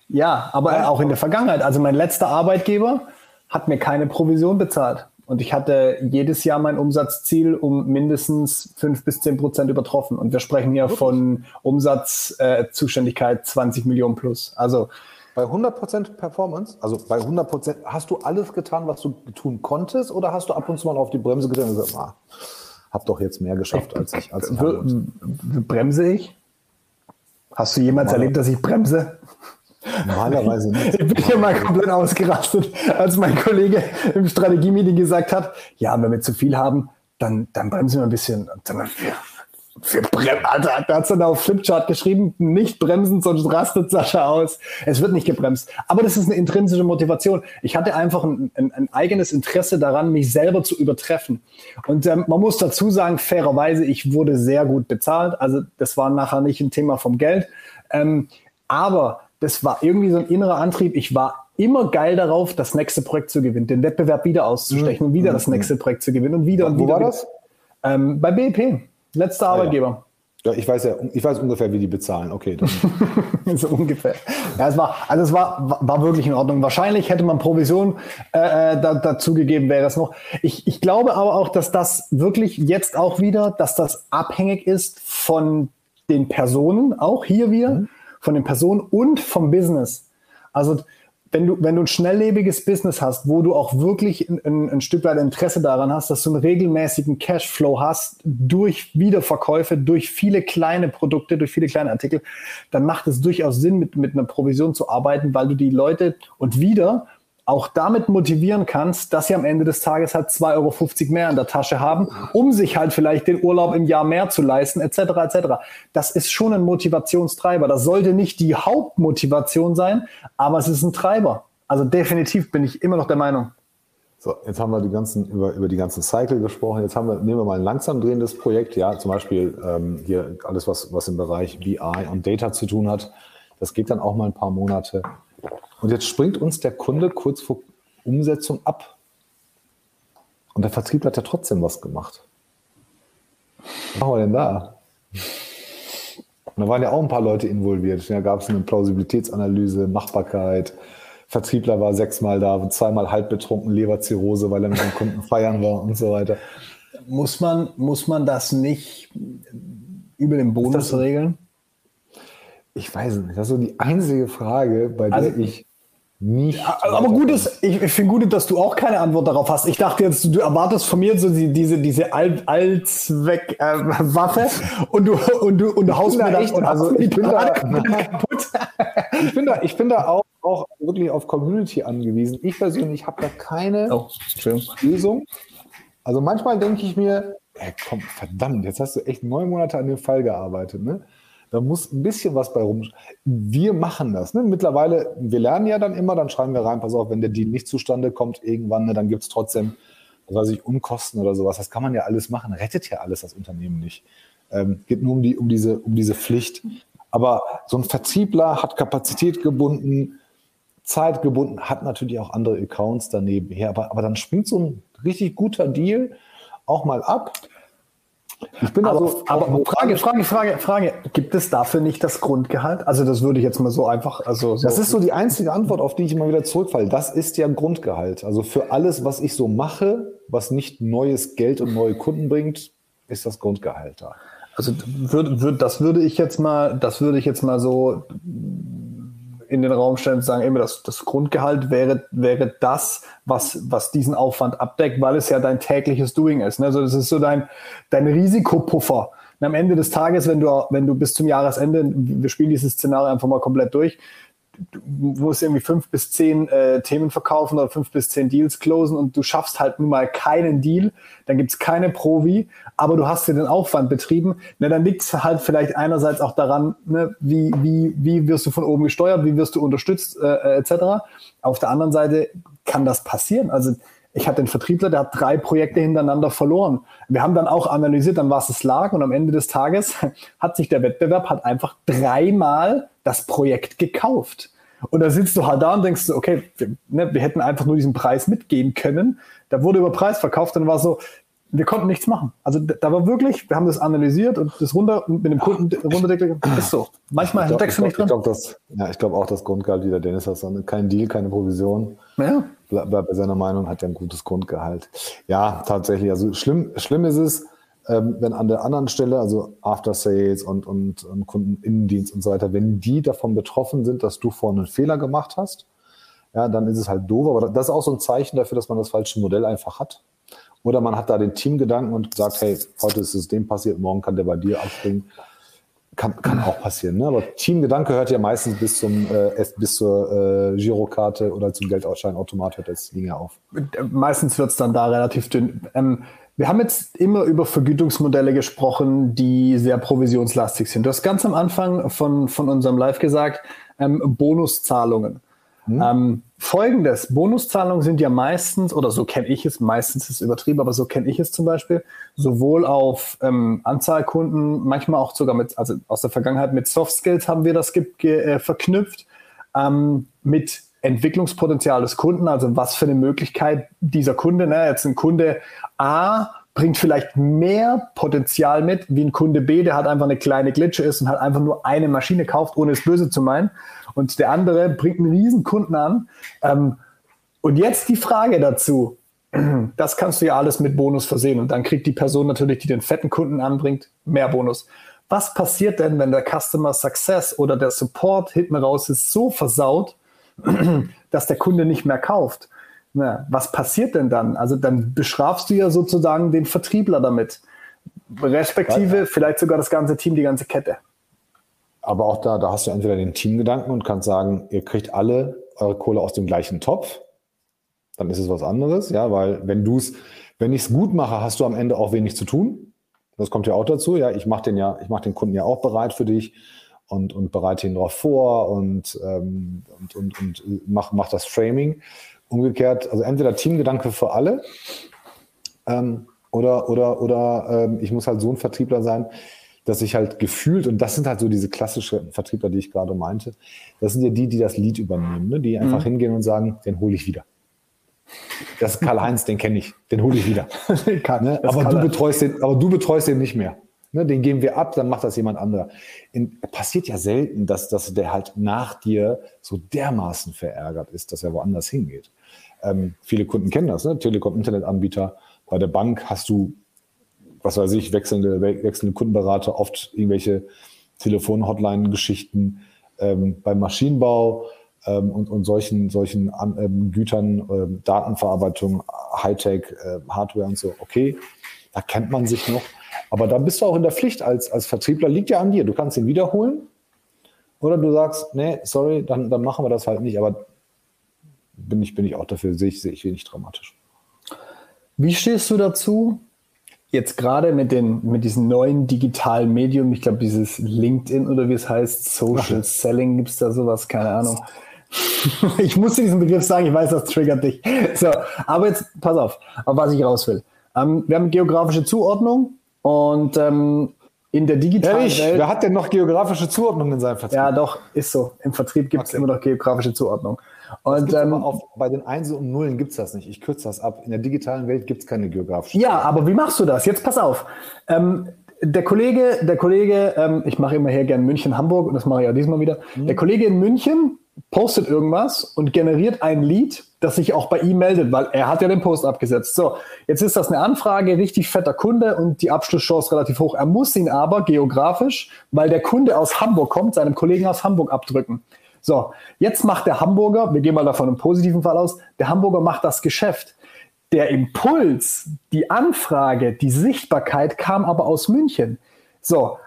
Ja, aber ja. auch in der Vergangenheit. Also mein letzter Arbeitgeber hat mir keine Provision bezahlt. Und ich hatte jedes Jahr mein Umsatzziel um mindestens fünf bis zehn Prozent übertroffen. Und wir sprechen hier Wirklich? von Umsatzzuständigkeit äh, 20 Millionen plus. Also bei 100 Prozent Performance, also bei 100 Prozent, hast du alles getan, was du tun konntest, oder hast du ab und zu mal auf die Bremse getreten und gesagt, ah, hab doch jetzt mehr geschafft als ich? Als ich bremse ich? Hast du jemals erlebt, dass ich bremse? Normalerweise nicht. Ich bin hier mal komplett ausgerastet, als mein Kollege im Strategie-Meeting gesagt hat, ja, wenn wir zu viel haben, dann, dann bremsen wir ein bisschen. Dann, wir, wir bremsen, Alter, da hat dann auf Flipchart geschrieben, nicht bremsen, sonst rastet Sascha aus. Es wird nicht gebremst. Aber das ist eine intrinsische Motivation. Ich hatte einfach ein, ein, ein eigenes Interesse daran, mich selber zu übertreffen. Und ähm, man muss dazu sagen, fairerweise, ich wurde sehr gut bezahlt. Also das war nachher nicht ein Thema vom Geld. Ähm, aber das war irgendwie so ein innerer Antrieb. Ich war immer geil darauf, das nächste Projekt zu gewinnen, den Wettbewerb wieder auszustechen mhm. und wieder mhm. das nächste Projekt zu gewinnen und wieder und Wo wieder. Wo war das? Ähm, bei BP, letzter Arbeitgeber. Ja. Ja, ich weiß ja, ich weiß ungefähr, wie die bezahlen. Okay. so ungefähr. Ja, es war, also es war, war wirklich in Ordnung. Wahrscheinlich hätte man Provision äh, äh da, dazu gegeben, wäre es noch. Ich, ich glaube aber auch, dass das wirklich jetzt auch wieder, dass das abhängig ist von den Personen, auch hier wieder. Mhm von den Personen und vom Business. Also wenn du, wenn du ein schnelllebiges Business hast, wo du auch wirklich ein, ein, ein, Stück weit Interesse daran hast, dass du einen regelmäßigen Cashflow hast durch Wiederverkäufe, durch viele kleine Produkte, durch viele kleine Artikel, dann macht es durchaus Sinn, mit, mit einer Provision zu arbeiten, weil du die Leute und wieder auch damit motivieren kannst, dass sie am Ende des Tages halt 2,50 Euro mehr in der Tasche haben, um sich halt vielleicht den Urlaub im Jahr mehr zu leisten, etc. etc. Das ist schon ein Motivationstreiber. Das sollte nicht die Hauptmotivation sein, aber es ist ein Treiber. Also definitiv bin ich immer noch der Meinung. So, jetzt haben wir die ganzen, über, über die ganzen Cycle gesprochen. Jetzt haben wir, nehmen wir mal ein langsam drehendes Projekt, ja, zum Beispiel ähm, hier alles, was, was im Bereich BI und Data zu tun hat. Das geht dann auch mal ein paar Monate. Und jetzt springt uns der Kunde kurz vor Umsetzung ab. Und der Vertrieb hat ja trotzdem was gemacht. Was machen wir denn da? Und da waren ja auch ein paar Leute involviert. Da gab es eine Plausibilitätsanalyse, Machbarkeit. Vertriebler war sechsmal da, zweimal halb betrunken, Leberzirrhose, weil er mit dem Kunden feiern war und so weiter. Muss man, muss man das nicht über den Bonus regeln? Ich weiß nicht. Das ist so die einzige Frage, bei der also, ich nicht. aber gut ist, ich, ich finde gut, dass du auch keine Antwort darauf hast. Ich dachte jetzt, du erwartest von mir so die, diese, diese Allzweck-Waffe äh, und du, und du, und du haust mir echt, also ich bin da, kaputt. ich bin da, ich bin da auch, auch wirklich auf Community angewiesen. Ich persönlich habe da keine oh, Lösung. Also manchmal denke ich mir, ey, komm, verdammt, jetzt hast du echt neun Monate an dem Fall gearbeitet, ne? Da muss ein bisschen was bei rum. Wir machen das. Ne? Mittlerweile, wir lernen ja dann immer, dann schreiben wir rein, pass auf, wenn der Deal nicht zustande kommt irgendwann, ne, dann gibt es trotzdem, was weiß ich, Unkosten oder sowas. Das kann man ja alles machen. Rettet ja alles das Unternehmen nicht. Ähm, geht nur um, die, um, diese, um diese Pflicht. Aber so ein Vertriebler hat Kapazität gebunden, Zeit gebunden, hat natürlich auch andere Accounts daneben her. Aber, aber dann springt so ein richtig guter Deal auch mal ab. Ich bin aber, also, aber Frage, Frage, Frage, Frage. Gibt es dafür nicht das Grundgehalt? Also das würde ich jetzt mal so einfach. Also so das ist so die einzige Antwort, auf die ich immer wieder zurückfalle. Das ist ja Grundgehalt. Also für alles, was ich so mache, was nicht neues Geld und neue Kunden bringt, ist das Grundgehalt da. Also würd, würd, das würde ich jetzt mal, das würde ich jetzt mal so in den Raum stellen und sagen, immer das, das Grundgehalt wäre, wäre das, was, was diesen Aufwand abdeckt, weil es ja dein tägliches Doing ist. Ne? Also das ist so dein, dein Risikopuffer. Und am Ende des Tages, wenn du, wenn du bis zum Jahresende, wir spielen dieses Szenario einfach mal komplett durch, du musst irgendwie fünf bis zehn äh, Themen verkaufen oder fünf bis zehn Deals closen und du schaffst halt nun mal keinen Deal, dann gibt's keine Provi, aber du hast dir den Aufwand betrieben, ne, dann liegt's halt vielleicht einerseits auch daran, ne, wie, wie, wie wirst du von oben gesteuert, wie wirst du unterstützt, äh, äh etc. Auf der anderen Seite kann das passieren. Also ich hatte einen Vertriebler, der hat drei Projekte hintereinander verloren. Wir haben dann auch analysiert, an was es lag und am Ende des Tages hat sich der Wettbewerb hat einfach dreimal das Projekt gekauft. Und da sitzt du halt da und denkst so, okay, wir, ne, wir hätten einfach nur diesen Preis mitgehen können. Da wurde über Preis verkauft, dann war so, wir konnten nichts machen. Also da war wirklich, wir haben das analysiert und das runter mit dem Kunden runterdeckelt. Ist so. Manchmal glaub, steckst du nicht drin. Ich glaube ja, ich glaube auch, das Grundgehalt, wie der Dennis hat, kein Deal, keine Provision. Ja. Bleibt bei seiner Meinung, hat er ein gutes Grundgehalt. Ja, tatsächlich. Also schlimm, schlimm ist es, ähm, wenn an der anderen Stelle, also After Sales und, und, und Kundeninnendienst und so weiter, wenn die davon betroffen sind, dass du vorne einen Fehler gemacht hast, ja, dann ist es halt doof. Aber das ist auch so ein Zeichen dafür, dass man das falsche Modell einfach hat. Oder man hat da den Teamgedanken und sagt, hey, heute ist es dem passiert, morgen kann der bei dir abspringen. Kann, kann auch passieren. Ne? Aber Teamgedanke hört ja meistens bis, zum, äh, bis zur äh, Girokarte oder zum Geldausscheinautomat hört das Ding ja auf. Meistens wird es dann da relativ dünn. Ähm, wir haben jetzt immer über Vergütungsmodelle gesprochen, die sehr provisionslastig sind. Du hast ganz am Anfang von, von unserem Live gesagt, ähm, Bonuszahlungen. Hm. Ähm, Folgendes, Bonuszahlungen sind ja meistens, oder so kenne ich es, meistens ist es übertrieben, aber so kenne ich es zum Beispiel, sowohl auf ähm, Anzahl Kunden, manchmal auch sogar mit, also aus der Vergangenheit mit Soft Skills haben wir das äh, verknüpft, ähm, mit Entwicklungspotenzial des Kunden, also was für eine Möglichkeit dieser Kunde, ne, jetzt ein Kunde A bringt vielleicht mehr Potenzial mit, wie ein Kunde B, der halt einfach eine kleine Glitsche ist und halt einfach nur eine Maschine kauft, ohne es böse zu meinen und der andere bringt einen riesen Kunden an. Ähm, und jetzt die Frage dazu. Das kannst du ja alles mit Bonus versehen und dann kriegt die Person natürlich, die den fetten Kunden anbringt, mehr Bonus. Was passiert denn, wenn der Customer Success oder der Support hinten raus ist so versaut, dass der Kunde nicht mehr kauft? Na, was passiert denn dann? Also dann bestrafst du ja sozusagen den Vertriebler damit. Respektive vielleicht sogar das ganze Team, die ganze Kette. Aber auch da, da hast du entweder den Teamgedanken und kannst sagen, ihr kriegt alle eure Kohle aus dem gleichen Topf. Dann ist es was anderes, ja, weil wenn du es, wenn ich es gut mache, hast du am Ende auch wenig zu tun. Das kommt ja auch dazu. Ja, ich mache den ja, ich mache den Kunden ja auch bereit für dich und, und bereite ihn darauf vor und, ähm, und, und, und mach, mach das Framing. Umgekehrt, also entweder Teamgedanke für alle ähm, oder, oder, oder ähm, ich muss halt so ein Vertriebler sein, dass ich halt gefühlt, und das sind halt so diese klassischen Vertriebler, die ich gerade meinte, das sind ja die, die das Lied übernehmen, ne? die einfach mhm. hingehen und sagen, den hole ich wieder. Das ist Karl-Heinz, den kenne ich, den hole ich wieder. ne? aber, du betreust den, aber du betreust den nicht mehr. Ne? Den geben wir ab, dann macht das jemand anderer. In, passiert ja selten, dass, dass der halt nach dir so dermaßen verärgert ist, dass er woanders hingeht. Ähm, viele Kunden kennen das, ne? Telekom-Internetanbieter. Bei der Bank hast du was weiß ich, wechselnde, wechselnde Kundenberater, oft irgendwelche Telefon-Hotline-Geschichten ähm, beim Maschinenbau ähm, und, und solchen, solchen An ähm, Gütern, ähm, Datenverarbeitung, Hightech, äh, Hardware und so. Okay, da kennt man sich noch. Aber da bist du auch in der Pflicht als, als Vertriebler, liegt ja an dir. Du kannst ihn wiederholen oder du sagst, nee, sorry, dann, dann machen wir das halt nicht. Aber bin ich, bin ich auch dafür, sehe ich, sehe ich wenig dramatisch. Wie stehst du dazu, jetzt gerade mit den mit diesem neuen digitalen Medium, ich glaube dieses LinkedIn oder wie es heißt, Social Selling, gibt es da sowas? Keine Ahnung. ich musste diesen Begriff sagen, ich weiß, das triggert dich. So, aber jetzt pass auf, auf was ich raus will. Ähm, wir haben geografische Zuordnung und ähm, in der digitalen Ehrlich? Welt. Wer hat denn noch geografische Zuordnung in seinem Vertrieb? Ja, doch, ist so. Im Vertrieb gibt es okay. immer noch geografische Zuordnung. Und ähm, auf, bei den Einsen und Nullen gibt es das nicht. Ich kürze das ab. In der digitalen Welt gibt es keine geografische. Ja, aber wie machst du das? Jetzt pass auf. Ähm, der Kollege, der Kollege, ähm, ich mache immer hier gern München, Hamburg und das mache ich auch diesmal wieder. Mhm. Der Kollege in München postet irgendwas und generiert ein Lied, das sich auch bei ihm meldet, weil er hat ja den Post abgesetzt. So, jetzt ist das eine Anfrage, richtig fetter Kunde und die Abschlusschance relativ hoch. Er muss ihn aber geografisch, weil der Kunde aus Hamburg kommt, seinem Kollegen aus Hamburg abdrücken. So, jetzt macht der Hamburger, wir gehen mal davon im positiven Fall aus, der Hamburger macht das Geschäft. Der Impuls, die Anfrage, die Sichtbarkeit kam aber aus München. So,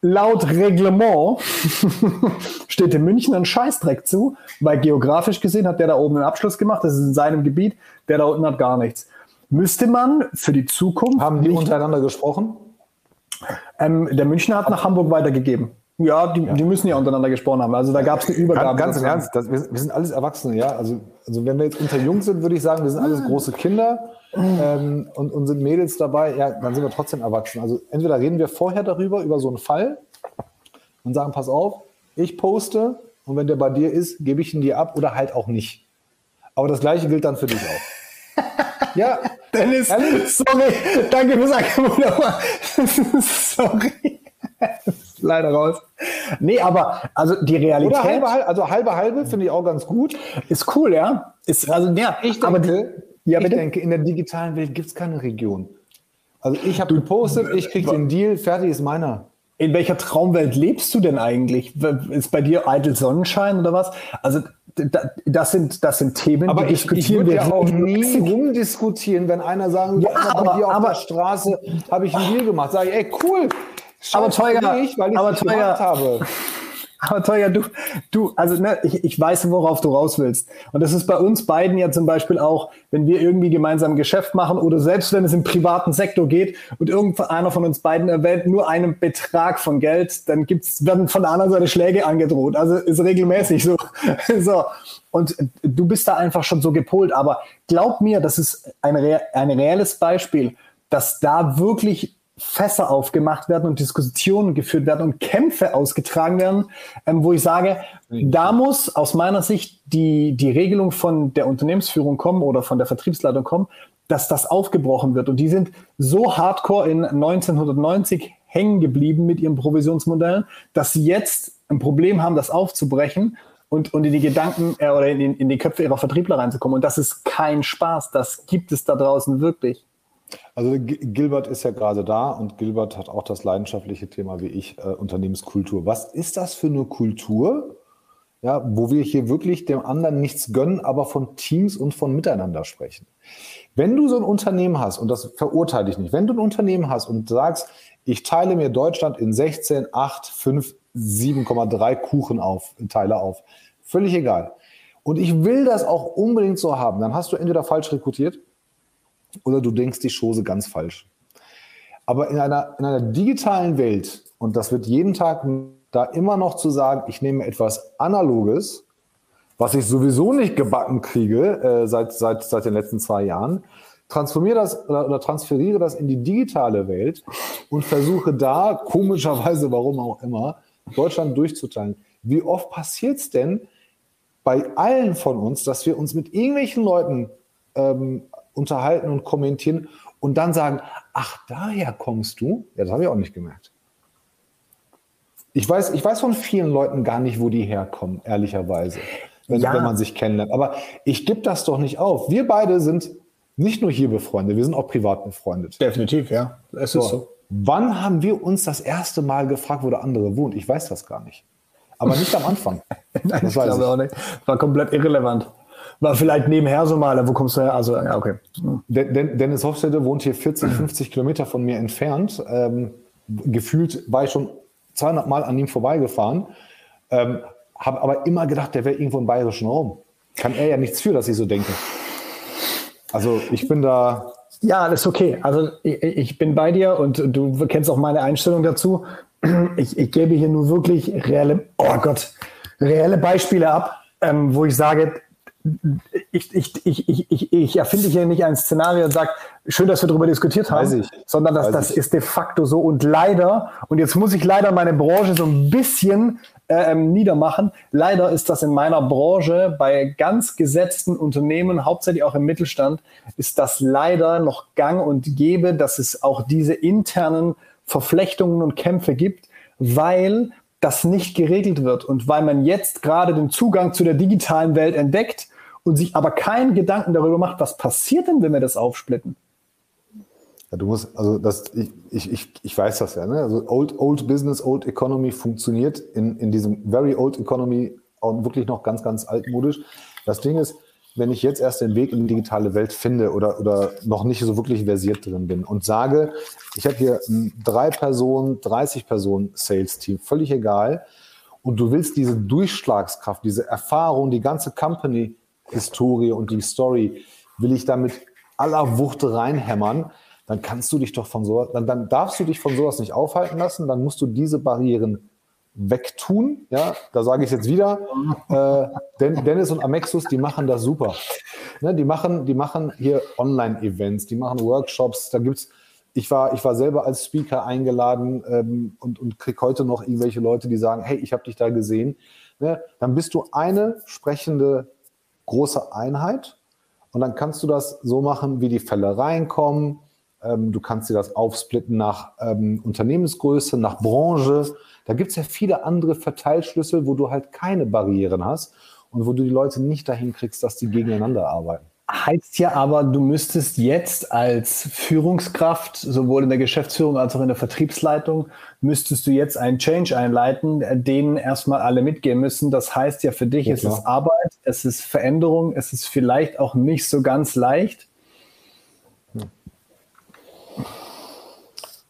laut Reglement steht in München ein Scheißdreck zu, weil geografisch gesehen hat der da oben einen Abschluss gemacht, das ist in seinem Gebiet, der da unten hat gar nichts. Müsste man für die Zukunft. Haben die untereinander gesprochen? Ähm, der Münchner hat nach Hamburg weitergegeben. Ja die, ja, die müssen ja untereinander gesprochen haben. Also da gab es eine Übergabe. Ganz, im Ernst, das, wir, wir, sind alles Erwachsene, ja. Also, also wenn wir jetzt unter Jungs sind, würde ich sagen, wir sind alles große Kinder ähm, und, und sind Mädels dabei, ja, dann sind wir trotzdem erwachsen. Also entweder reden wir vorher darüber, über so einen Fall und sagen, pass auf, ich poste und wenn der bei dir ist, gebe ich ihn dir ab oder halt auch nicht. Aber das gleiche gilt dann für dich auch. ja. Dennis, sorry, danke fürs Angebot. sorry. leider raus. Nee, aber also die Realität. Oder halbe, also halbe, halbe finde ich auch ganz gut. Ist cool, ja. Ist, also, ja, ich denke, aber die, ja, ich denke, in der digitalen Welt gibt es keine Region. Also ich habe gepostet, ich kriege den Deal, fertig ist meiner. In welcher Traumwelt lebst du denn eigentlich? Ist bei dir eitel Sonnenschein oder was? Also das sind, das sind Themen, aber die ich, diskutieren ich wir ja auch nie rumdiskutieren, wenn einer sagen, ja, aber, dir auf aber, der Straße habe ich einen Deal gemacht. Sage ich, ey, cool, aber teuer, ich, weil ich aber teuer, habe. Aber teuer, du, du, also ne, ich, ich weiß, worauf du raus willst. Und das ist bei uns beiden ja zum Beispiel auch, wenn wir irgendwie gemeinsam Geschäft machen oder selbst wenn es im privaten Sektor geht und irgendeiner von uns beiden erwähnt nur einen Betrag von Geld, dann gibt's, werden von der anderen Seite Schläge angedroht. Also ist regelmäßig so. so. Und du bist da einfach schon so gepolt. Aber glaub mir, das ist ein, ein reelles Beispiel, dass da wirklich Fässer aufgemacht werden und Diskussionen geführt werden und Kämpfe ausgetragen werden, ähm, wo ich sage, da muss aus meiner Sicht die, die Regelung von der Unternehmensführung kommen oder von der Vertriebsleitung kommen, dass das aufgebrochen wird. Und die sind so hardcore in 1990 hängen geblieben mit ihren Provisionsmodellen, dass sie jetzt ein Problem haben, das aufzubrechen und, und in die Gedanken äh, oder in, in die Köpfe ihrer Vertriebler reinzukommen. Und das ist kein Spaß. Das gibt es da draußen wirklich. Also Gilbert ist ja gerade da und Gilbert hat auch das leidenschaftliche Thema wie ich, äh, Unternehmenskultur. Was ist das für eine Kultur, ja, wo wir hier wirklich dem anderen nichts gönnen, aber von Teams und von Miteinander sprechen? Wenn du so ein Unternehmen hast, und das verurteile ich nicht, wenn du ein Unternehmen hast und sagst, ich teile mir Deutschland in 16, 8, 5, 7,3 Kuchen auf, Teile auf, völlig egal. Und ich will das auch unbedingt so haben, dann hast du entweder falsch rekrutiert, oder du denkst die Chose ganz falsch. Aber in einer, in einer digitalen Welt, und das wird jeden Tag da immer noch zu sagen, ich nehme etwas Analoges, was ich sowieso nicht gebacken kriege äh, seit, seit, seit den letzten zwei Jahren, transformiere das oder, oder, transferiere das in die digitale Welt und versuche da, komischerweise, warum auch immer, Deutschland durchzuteilen. Wie oft passiert es denn bei allen von uns, dass wir uns mit irgendwelchen Leuten ähm, unterhalten und kommentieren und dann sagen, ach, daher kommst du? Ja, das habe ich auch nicht gemerkt. Ich weiß, ich weiß von vielen Leuten gar nicht, wo die herkommen, ehrlicherweise, wenn, ja. wenn man sich kennenlernt. Aber ich gebe das doch nicht auf. Wir beide sind nicht nur hier befreundet, wir sind auch privat befreundet. Definitiv, ja. Es so. ist so. Wann haben wir uns das erste Mal gefragt, wo der andere wohnt? Ich weiß das gar nicht. Aber nicht am Anfang. Nein, das ich glaube ich. auch nicht. War komplett irrelevant. War vielleicht nebenher so mal, wo kommst du her? Also, ja, okay. Hm. Dennis Hofstede wohnt hier 40, 50 Kilometer von mir entfernt. Ähm, gefühlt war ich schon 200 Mal an ihm vorbeigefahren. Ähm, habe aber immer gedacht, der wäre irgendwo im bayerischen Raum. Kann er ja nichts für, dass ich so denke. Also ich bin da. Ja, das ist okay. Also ich, ich bin bei dir und du kennst auch meine Einstellung dazu. Ich, ich gebe hier nur wirklich reelle, oh Gott, reelle Beispiele ab, ähm, wo ich sage, ich, ich, ich, ich, ich, ich erfinde hier nicht ein Szenario und sage, schön, dass wir darüber diskutiert haben, sondern dass, das ist de facto so. Und leider, und jetzt muss ich leider meine Branche so ein bisschen äh, ähm, niedermachen, leider ist das in meiner Branche bei ganz gesetzten Unternehmen, hauptsächlich auch im Mittelstand, ist das leider noch gang und gäbe, dass es auch diese internen Verflechtungen und Kämpfe gibt, weil das nicht geregelt wird. Und weil man jetzt gerade den Zugang zu der digitalen Welt entdeckt und sich aber keinen Gedanken darüber macht, was passiert denn, wenn wir das aufsplitten? Ja, du musst, also das, ich, ich, ich, ich weiß das ja, ne? Also Old, Old Business, Old Economy funktioniert in, in diesem Very Old Economy auch wirklich noch ganz, ganz altmodisch. Das Ding ist, wenn ich jetzt erst den Weg in die digitale Welt finde oder, oder noch nicht so wirklich versiert drin bin und sage, ich habe hier drei Personen, 30 Personen Sales-Team, völlig egal, und du willst diese Durchschlagskraft, diese Erfahrung, die ganze Company-Historie und die Story, will ich damit aller Wucht reinhämmern, dann kannst du dich doch von sowas, dann, dann darfst du dich von sowas nicht aufhalten lassen, dann musst du diese Barrieren wegtun. Ja, da sage ich jetzt wieder, äh, Dennis und Amexus, die machen das super. Ne, die, machen, die machen hier Online-Events, die machen Workshops, da gibt's ich war, ich war selber als Speaker eingeladen ähm, und, und kriege heute noch irgendwelche Leute, die sagen, hey, ich habe dich da gesehen. Ne, dann bist du eine sprechende große Einheit und dann kannst du das so machen, wie die Fälle reinkommen. Ähm, du kannst dir das aufsplitten nach ähm, Unternehmensgröße, nach Branche. Da gibt es ja viele andere Verteilschlüssel, wo du halt keine Barrieren hast und wo du die Leute nicht dahin kriegst, dass die gegeneinander arbeiten. Heißt ja aber, du müsstest jetzt als Führungskraft, sowohl in der Geschäftsführung als auch in der Vertriebsleitung, müsstest du jetzt einen Change einleiten, den erstmal alle mitgehen müssen. Das heißt ja für dich, ja, es ist Arbeit, es ist Veränderung, es ist vielleicht auch nicht so ganz leicht.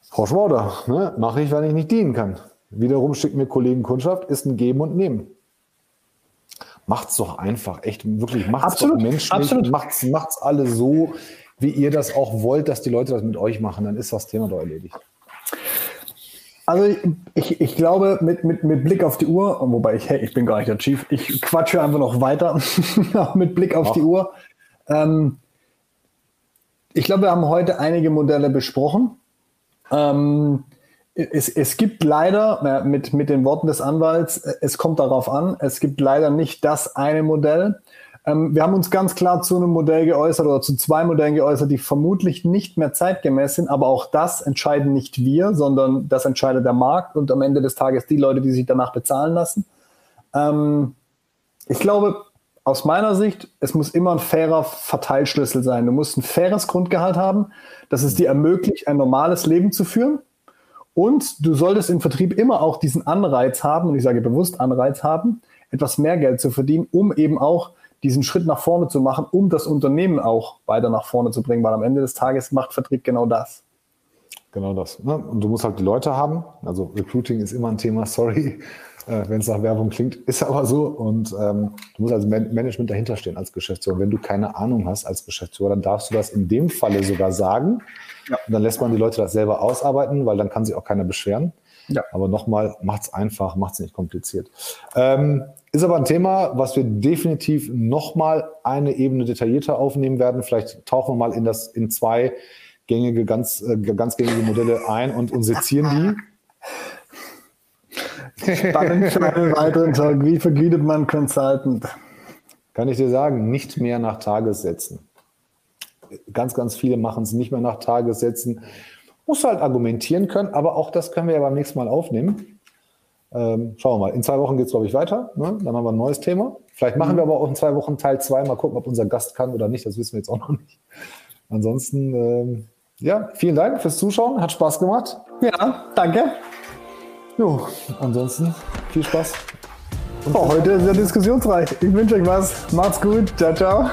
Frau Schmauder, ne, mache ich, wenn ich nicht dienen kann. Wiederum schickt mir Kollegen Kundschaft, ist ein Geben und Nehmen. Macht's doch einfach, echt, wirklich, macht's absolut, doch menschlich, absolut. Macht's, macht's alle so, wie ihr das auch wollt, dass die Leute das mit euch machen, dann ist das Thema doch erledigt. Also ich, ich glaube, mit, mit, mit Blick auf die Uhr, wobei ich, hey, ich bin gar nicht der Chief, ich quatsche einfach noch weiter mit Blick auf Ach. die Uhr. Ähm, ich glaube, wir haben heute einige Modelle besprochen. Ähm, es, es gibt leider, mit, mit den Worten des Anwalts, es kommt darauf an, es gibt leider nicht das eine Modell. Ähm, wir haben uns ganz klar zu einem Modell geäußert oder zu zwei Modellen geäußert, die vermutlich nicht mehr zeitgemäß sind, aber auch das entscheiden nicht wir, sondern das entscheidet der Markt und am Ende des Tages die Leute, die sich danach bezahlen lassen. Ähm, ich glaube, aus meiner Sicht, es muss immer ein fairer Verteilschlüssel sein. Du musst ein faires Grundgehalt haben, das es dir ermöglicht, ein normales Leben zu führen. Und du solltest im Vertrieb immer auch diesen Anreiz haben, und ich sage bewusst Anreiz haben, etwas mehr Geld zu verdienen, um eben auch diesen Schritt nach vorne zu machen, um das Unternehmen auch weiter nach vorne zu bringen, weil am Ende des Tages macht Vertrieb genau das. Genau das. Ne? Und du musst halt die Leute haben. Also Recruiting ist immer ein Thema, sorry, äh, wenn es nach Werbung klingt, ist aber so. Und ähm, du musst als Man Management dahinter stehen als Geschäftsführer. Wenn du keine Ahnung hast als Geschäftsführer, dann darfst du das in dem Falle sogar sagen. Ja. Und dann lässt man die Leute das selber ausarbeiten, weil dann kann sich auch keiner beschweren. Ja. Aber nochmal, macht's einfach, macht's nicht kompliziert. Ähm, ist aber ein Thema, was wir definitiv nochmal eine Ebene detaillierter aufnehmen werden. Vielleicht tauchen wir mal in das in zwei gängige, ganz, äh, ganz gängige Modelle ein und, und sezieren die. Spannend für einen weiteren Tag. Wie vergütet man Consultant? Kann ich dir sagen, nicht mehr nach Tagessätzen. Ganz, ganz viele machen es nicht mehr nach Tagessätzen. Muss halt argumentieren können, aber auch das können wir ja beim nächsten Mal aufnehmen. Ähm, schauen wir mal. In zwei Wochen geht es, glaube ich, weiter. Ne? Dann haben wir ein neues Thema. Vielleicht machen mhm. wir aber auch in zwei Wochen Teil zwei. Mal gucken, ob unser Gast kann oder nicht. Das wissen wir jetzt auch noch nicht. Ansonsten, ähm, ja, vielen Dank fürs Zuschauen. Hat Spaß gemacht. Ja, danke. Jo, ansonsten viel Spaß. Oh, heute ist ja diskussionsreich. Ich wünsche euch was. Macht's gut. Ciao, ciao.